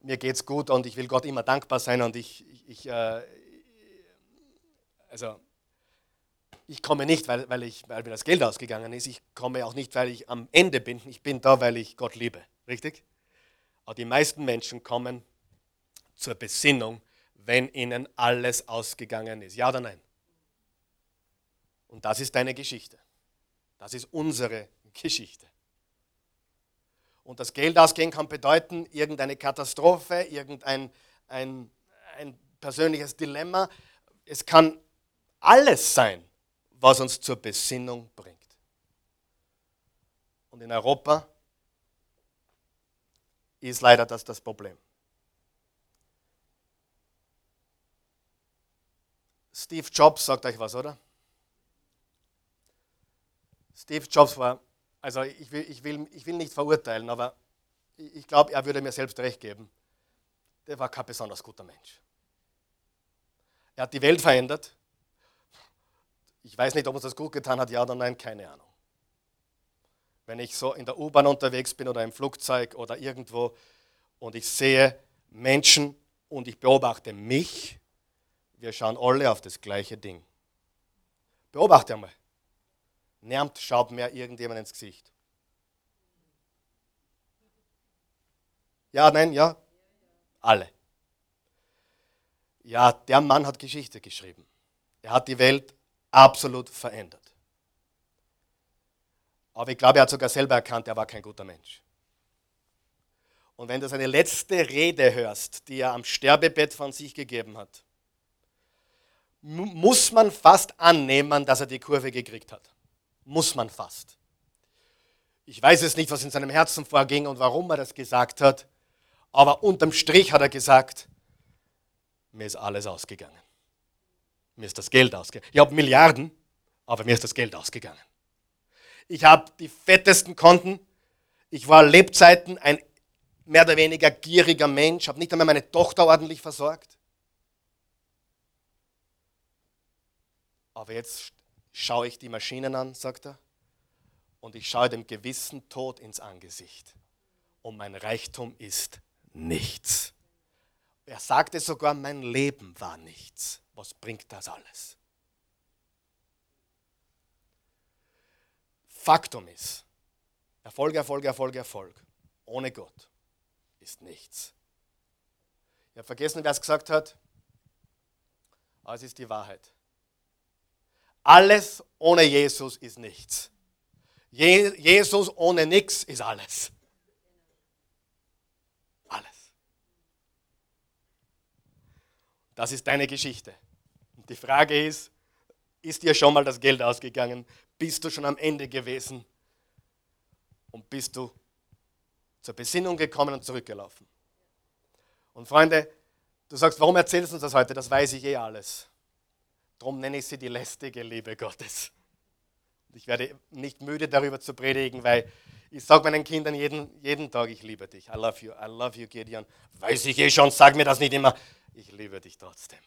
mir geht es gut und ich will Gott immer dankbar sein und ich, ich, ich äh, also ich komme nicht, weil, weil, ich, weil mir das Geld ausgegangen ist. Ich komme auch nicht, weil ich am Ende bin. Ich bin da, weil ich Gott liebe. Richtig? Aber die meisten Menschen kommen zur Besinnung, wenn ihnen alles ausgegangen ist. Ja oder nein? Und das ist deine Geschichte. Das ist unsere Geschichte. Und das Geld ausgehen kann bedeuten, irgendeine Katastrophe, irgendein ein, ein persönliches Dilemma. Es kann alles sein, was uns zur Besinnung bringt. Und in Europa ist leider das das Problem. Steve Jobs sagt euch was, oder? Steve Jobs war, also ich will, ich will, ich will nicht verurteilen, aber ich glaube, er würde mir selbst recht geben. Der war kein besonders guter Mensch. Er hat die Welt verändert. Ich weiß nicht, ob uns das gut getan hat, ja oder nein, keine Ahnung. Wenn ich so in der U-Bahn unterwegs bin oder im Flugzeug oder irgendwo und ich sehe Menschen und ich beobachte mich, wir schauen alle auf das gleiche Ding. Beobachte einmal. Niemand schaut mehr irgendjemand ins Gesicht. Ja, nein, ja? Alle. Ja, der Mann hat Geschichte geschrieben. Er hat die Welt absolut verändert. Aber ich glaube, er hat sogar selber erkannt, er war kein guter Mensch. Und wenn du seine letzte Rede hörst, die er am Sterbebett von sich gegeben hat, muss man fast annehmen, dass er die Kurve gekriegt hat. Muss man fast. Ich weiß es nicht, was in seinem Herzen vorging und warum er das gesagt hat, aber unterm Strich hat er gesagt, mir ist alles ausgegangen. Mir ist das Geld ausgegangen. Ich habe Milliarden, aber mir ist das Geld ausgegangen. Ich habe die fettesten Konten. Ich war Lebzeiten ein mehr oder weniger gieriger Mensch, habe nicht einmal meine Tochter ordentlich versorgt. Aber jetzt schaue ich die Maschinen an, sagt er, und ich schaue dem gewissen Tod ins Angesicht. Und mein Reichtum ist nichts. Er sagte sogar, mein Leben war nichts. Was bringt das alles? Faktum ist, Erfolg, Erfolg, Erfolg, Erfolg ohne Gott ist nichts. Ich habe vergessen, wer es gesagt hat, aber es ist die Wahrheit. Alles ohne Jesus ist nichts. Je Jesus ohne nichts ist alles. Alles. Das ist deine Geschichte. Und die Frage ist, ist dir schon mal das Geld ausgegangen? Bist du schon am Ende gewesen? Und bist du zur Besinnung gekommen und zurückgelaufen? Und Freunde, du sagst, warum erzählst du uns das heute? Das weiß ich eh alles. Darum nenne ich sie die lästige Liebe Gottes. Ich werde nicht müde darüber zu predigen, weil ich sage meinen Kindern jeden, jeden Tag, ich liebe dich. I love you, I love you, Gideon. Weiß ich eh schon, sag mir das nicht immer. Ich liebe dich trotzdem.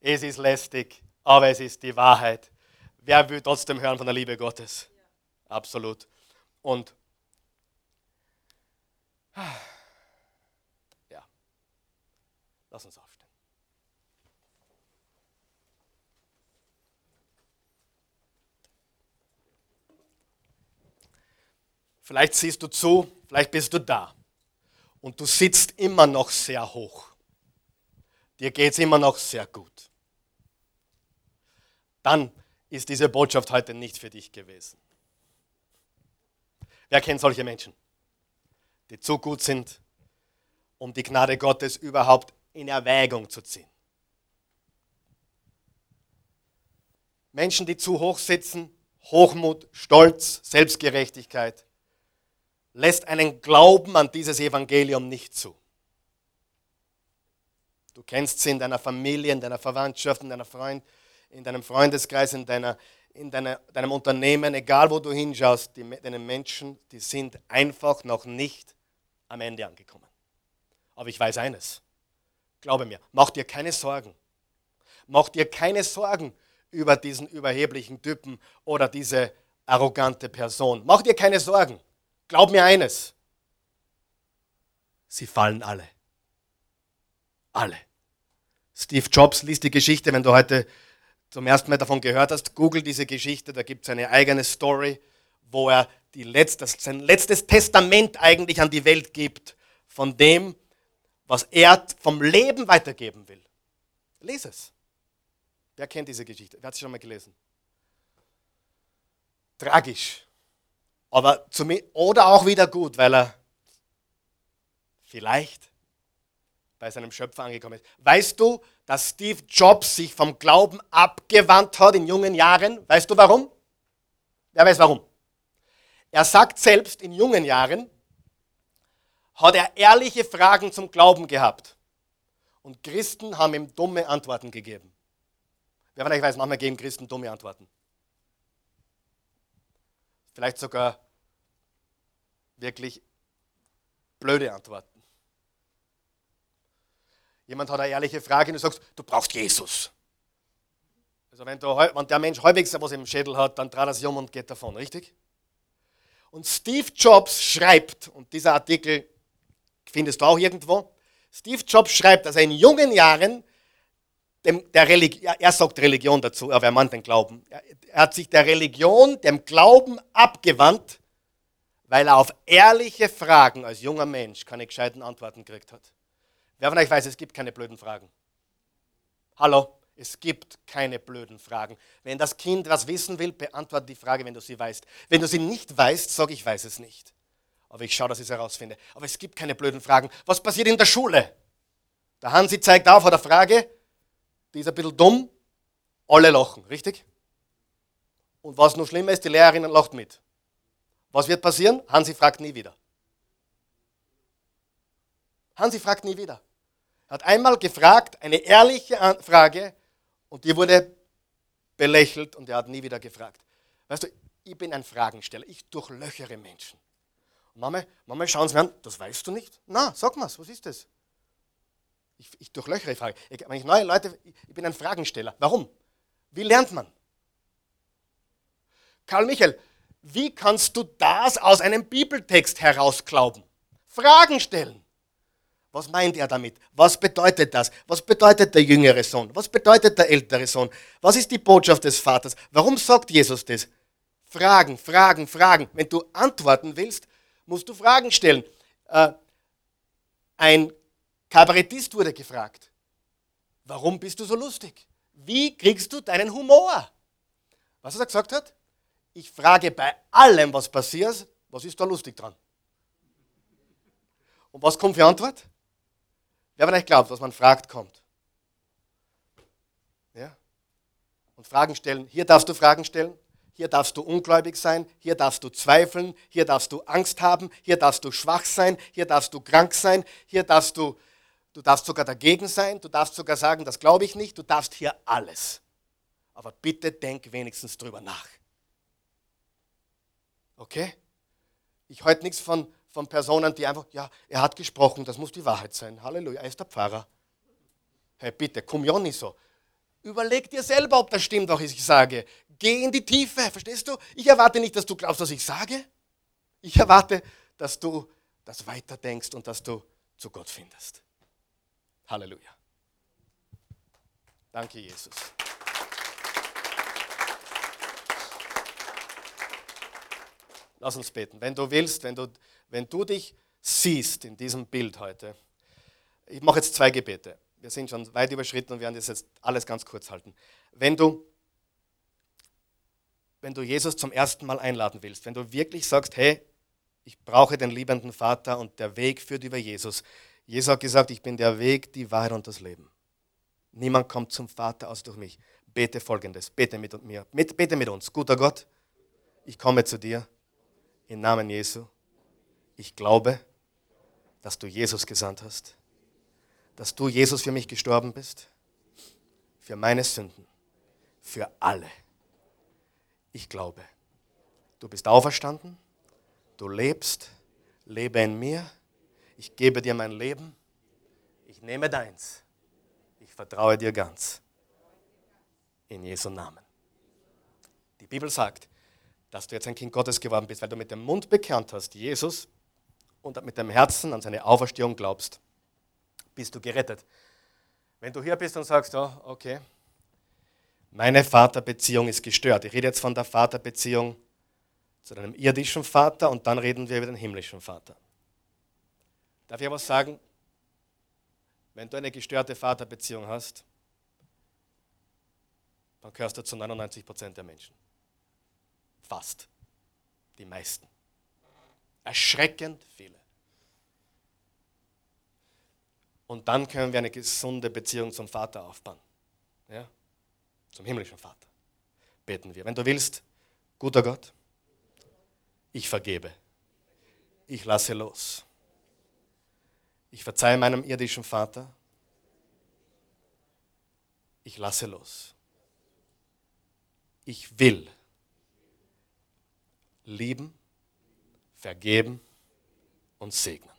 Es ist lästig, aber es ist die Wahrheit. Wer will trotzdem hören von der Liebe Gottes? Absolut. Und (sighs) ja, lass uns aufstehen. Vielleicht siehst du zu, vielleicht bist du da und du sitzt immer noch sehr hoch. Dir geht es immer noch sehr gut. Dann ist diese Botschaft heute nicht für dich gewesen. Wer kennt solche Menschen, die zu gut sind, um die Gnade Gottes überhaupt in Erwägung zu ziehen? Menschen, die zu hoch sitzen, Hochmut, Stolz, Selbstgerechtigkeit, lässt einen Glauben an dieses Evangelium nicht zu. Du kennst sie in deiner Familie, in deiner Verwandtschaft, in, deiner Freund, in deinem Freundeskreis, in, deiner, in deiner, deinem Unternehmen, egal wo du hinschaust, die, deine Menschen, die sind einfach noch nicht am Ende angekommen. Aber ich weiß eines, glaube mir, mach dir keine Sorgen. Mach dir keine Sorgen über diesen überheblichen Typen oder diese arrogante Person. Mach dir keine Sorgen. Glaub mir eines, sie fallen alle. Alle. Steve Jobs liest die Geschichte, wenn du heute zum ersten Mal davon gehört hast, google diese Geschichte, da gibt es eine eigene Story, wo er die letzte, sein letztes Testament eigentlich an die Welt gibt, von dem, was er vom Leben weitergeben will. Lies es. Wer kennt diese Geschichte? Wer hat sie schon mal gelesen? Tragisch. Aber oder auch wieder gut, weil er vielleicht bei seinem Schöpfer angekommen ist. Weißt du, dass Steve Jobs sich vom Glauben abgewandt hat in jungen Jahren? Weißt du warum? Wer weiß warum? Er sagt selbst in jungen Jahren, hat er ehrliche Fragen zum Glauben gehabt. Und Christen haben ihm dumme Antworten gegeben. Wer von euch weiß, manchmal geben Christen dumme Antworten. Vielleicht sogar wirklich blöde Antworten. Jemand hat eine ehrliche Frage und du sagst, du brauchst Jesus. Also wenn, du, wenn der Mensch halbwegs was im Schädel hat, dann dreht er sich um und geht davon, richtig? Und Steve Jobs schreibt, und dieser Artikel findest du auch irgendwo, Steve Jobs schreibt, dass er in jungen Jahren dem, der Religion, er sagt Religion dazu, aber er meint den Glauben. Er, er hat sich der Religion, dem Glauben abgewandt, weil er auf ehrliche Fragen als junger Mensch keine gescheiten Antworten gekriegt hat. Wer von euch weiß, es gibt keine blöden Fragen. Hallo? Es gibt keine blöden Fragen. Wenn das Kind was wissen will, beantworte die Frage, wenn du sie weißt. Wenn du sie nicht weißt, sag ich weiß es nicht. Aber ich schaue, dass ich es herausfinde. Aber es gibt keine blöden Fragen. Was passiert in der Schule? Der Hansi zeigt auf vor der Frage, die ist ein bisschen dumm, alle lachen, richtig? Und was noch schlimmer ist, die Lehrerin lacht mit. Was wird passieren? Hansi fragt nie wieder. Hansi fragt nie wieder. Er hat einmal gefragt, eine ehrliche Frage, und die wurde belächelt und er hat nie wieder gefragt. Weißt du, ich bin ein Fragensteller. Ich durchlöchere Menschen. Und Mama, Mama schauen sie mir an, das weißt du nicht? Na, sag mal, was ist das? Ich, ich durchlöchere die Frage. Ich, wenn ich neue Leute, ich bin ein Fragensteller. Warum? Wie lernt man? Karl Michael, wie kannst du das aus einem Bibeltext herausglauben? Fragen stellen. Was meint er damit? Was bedeutet das? Was bedeutet der jüngere Sohn? Was bedeutet der ältere Sohn? Was ist die Botschaft des Vaters? Warum sagt Jesus das? Fragen, Fragen, Fragen. Wenn du antworten willst, musst du Fragen stellen. Äh, ein Kabarettist wurde gefragt, warum bist du so lustig? Wie kriegst du deinen Humor? Was er gesagt hat? Ich frage bei allem, was passiert, was ist da lustig dran? Und was kommt für Antwort? Wer von euch glaubt, was man fragt, kommt? Ja? Und Fragen stellen. Hier darfst du Fragen stellen. Hier darfst du ungläubig sein. Hier darfst du zweifeln. Hier darfst du Angst haben. Hier darfst du schwach sein. Hier darfst du krank sein. Hier darfst du, du darfst sogar dagegen sein. Du darfst sogar sagen, das glaube ich nicht. Du darfst hier alles. Aber bitte denk wenigstens drüber nach. Okay? Ich halte nichts von von Personen, die einfach, ja, er hat gesprochen, das muss die Wahrheit sein. Halleluja, er ist der Pfarrer. Hey, bitte, komm ja nicht so. Überleg dir selber, ob das stimmt, was ich sage. Geh in die Tiefe, verstehst du? Ich erwarte nicht, dass du glaubst, was ich sage. Ich erwarte, dass du das weiterdenkst und dass du zu Gott findest. Halleluja. Danke, Jesus. Lass uns beten. Wenn du willst, wenn du wenn du dich siehst in diesem Bild heute, ich mache jetzt zwei Gebete. Wir sind schon weit überschritten und werden das jetzt alles ganz kurz halten. Wenn du, wenn du Jesus zum ersten Mal einladen willst, wenn du wirklich sagst, hey, ich brauche den liebenden Vater und der Weg führt über Jesus. Jesus hat gesagt, ich bin der Weg, die Wahrheit und das Leben. Niemand kommt zum Vater aus durch mich. Bete folgendes, bete mit mir, bete mit uns. Guter Gott, ich komme zu dir im Namen Jesu ich glaube, dass du Jesus gesandt hast, dass du Jesus für mich gestorben bist, für meine Sünden, für alle. Ich glaube, du bist auferstanden, du lebst, lebe in mir, ich gebe dir mein Leben, ich nehme deins, ich vertraue dir ganz. In Jesu Namen. Die Bibel sagt, dass du jetzt ein Kind Gottes geworden bist, weil du mit dem Mund bekannt hast, Jesus und mit dem Herzen an seine Auferstehung glaubst, bist du gerettet. Wenn du hier bist und sagst, oh, okay, meine Vaterbeziehung ist gestört. Ich rede jetzt von der Vaterbeziehung zu deinem irdischen Vater und dann reden wir über den himmlischen Vater. Darf ich was sagen? Wenn du eine gestörte Vaterbeziehung hast, dann gehörst du zu 99 Prozent der Menschen. Fast. Die meisten. Erschreckend viele. Und dann können wir eine gesunde Beziehung zum Vater aufbauen. Ja? Zum himmlischen Vater. Beten wir. Wenn du willst, guter Gott, ich vergebe. Ich lasse los. Ich verzeihe meinem irdischen Vater. Ich lasse los. Ich will lieben, vergeben und segnen.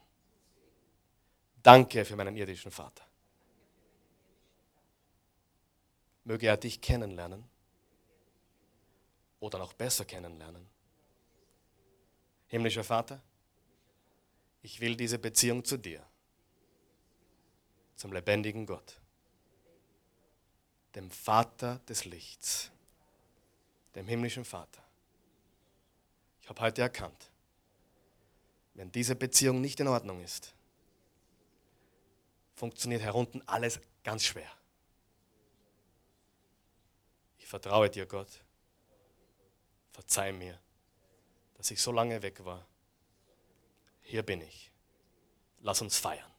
Danke für meinen irdischen Vater. Möge er dich kennenlernen oder noch besser kennenlernen. Himmlischer Vater, ich will diese Beziehung zu dir, zum lebendigen Gott, dem Vater des Lichts, dem himmlischen Vater. Ich habe heute erkannt, wenn diese Beziehung nicht in Ordnung ist, funktioniert herunten alles ganz schwer. Ich vertraue dir, Gott. Verzeih mir, dass ich so lange weg war. Hier bin ich. Lass uns feiern.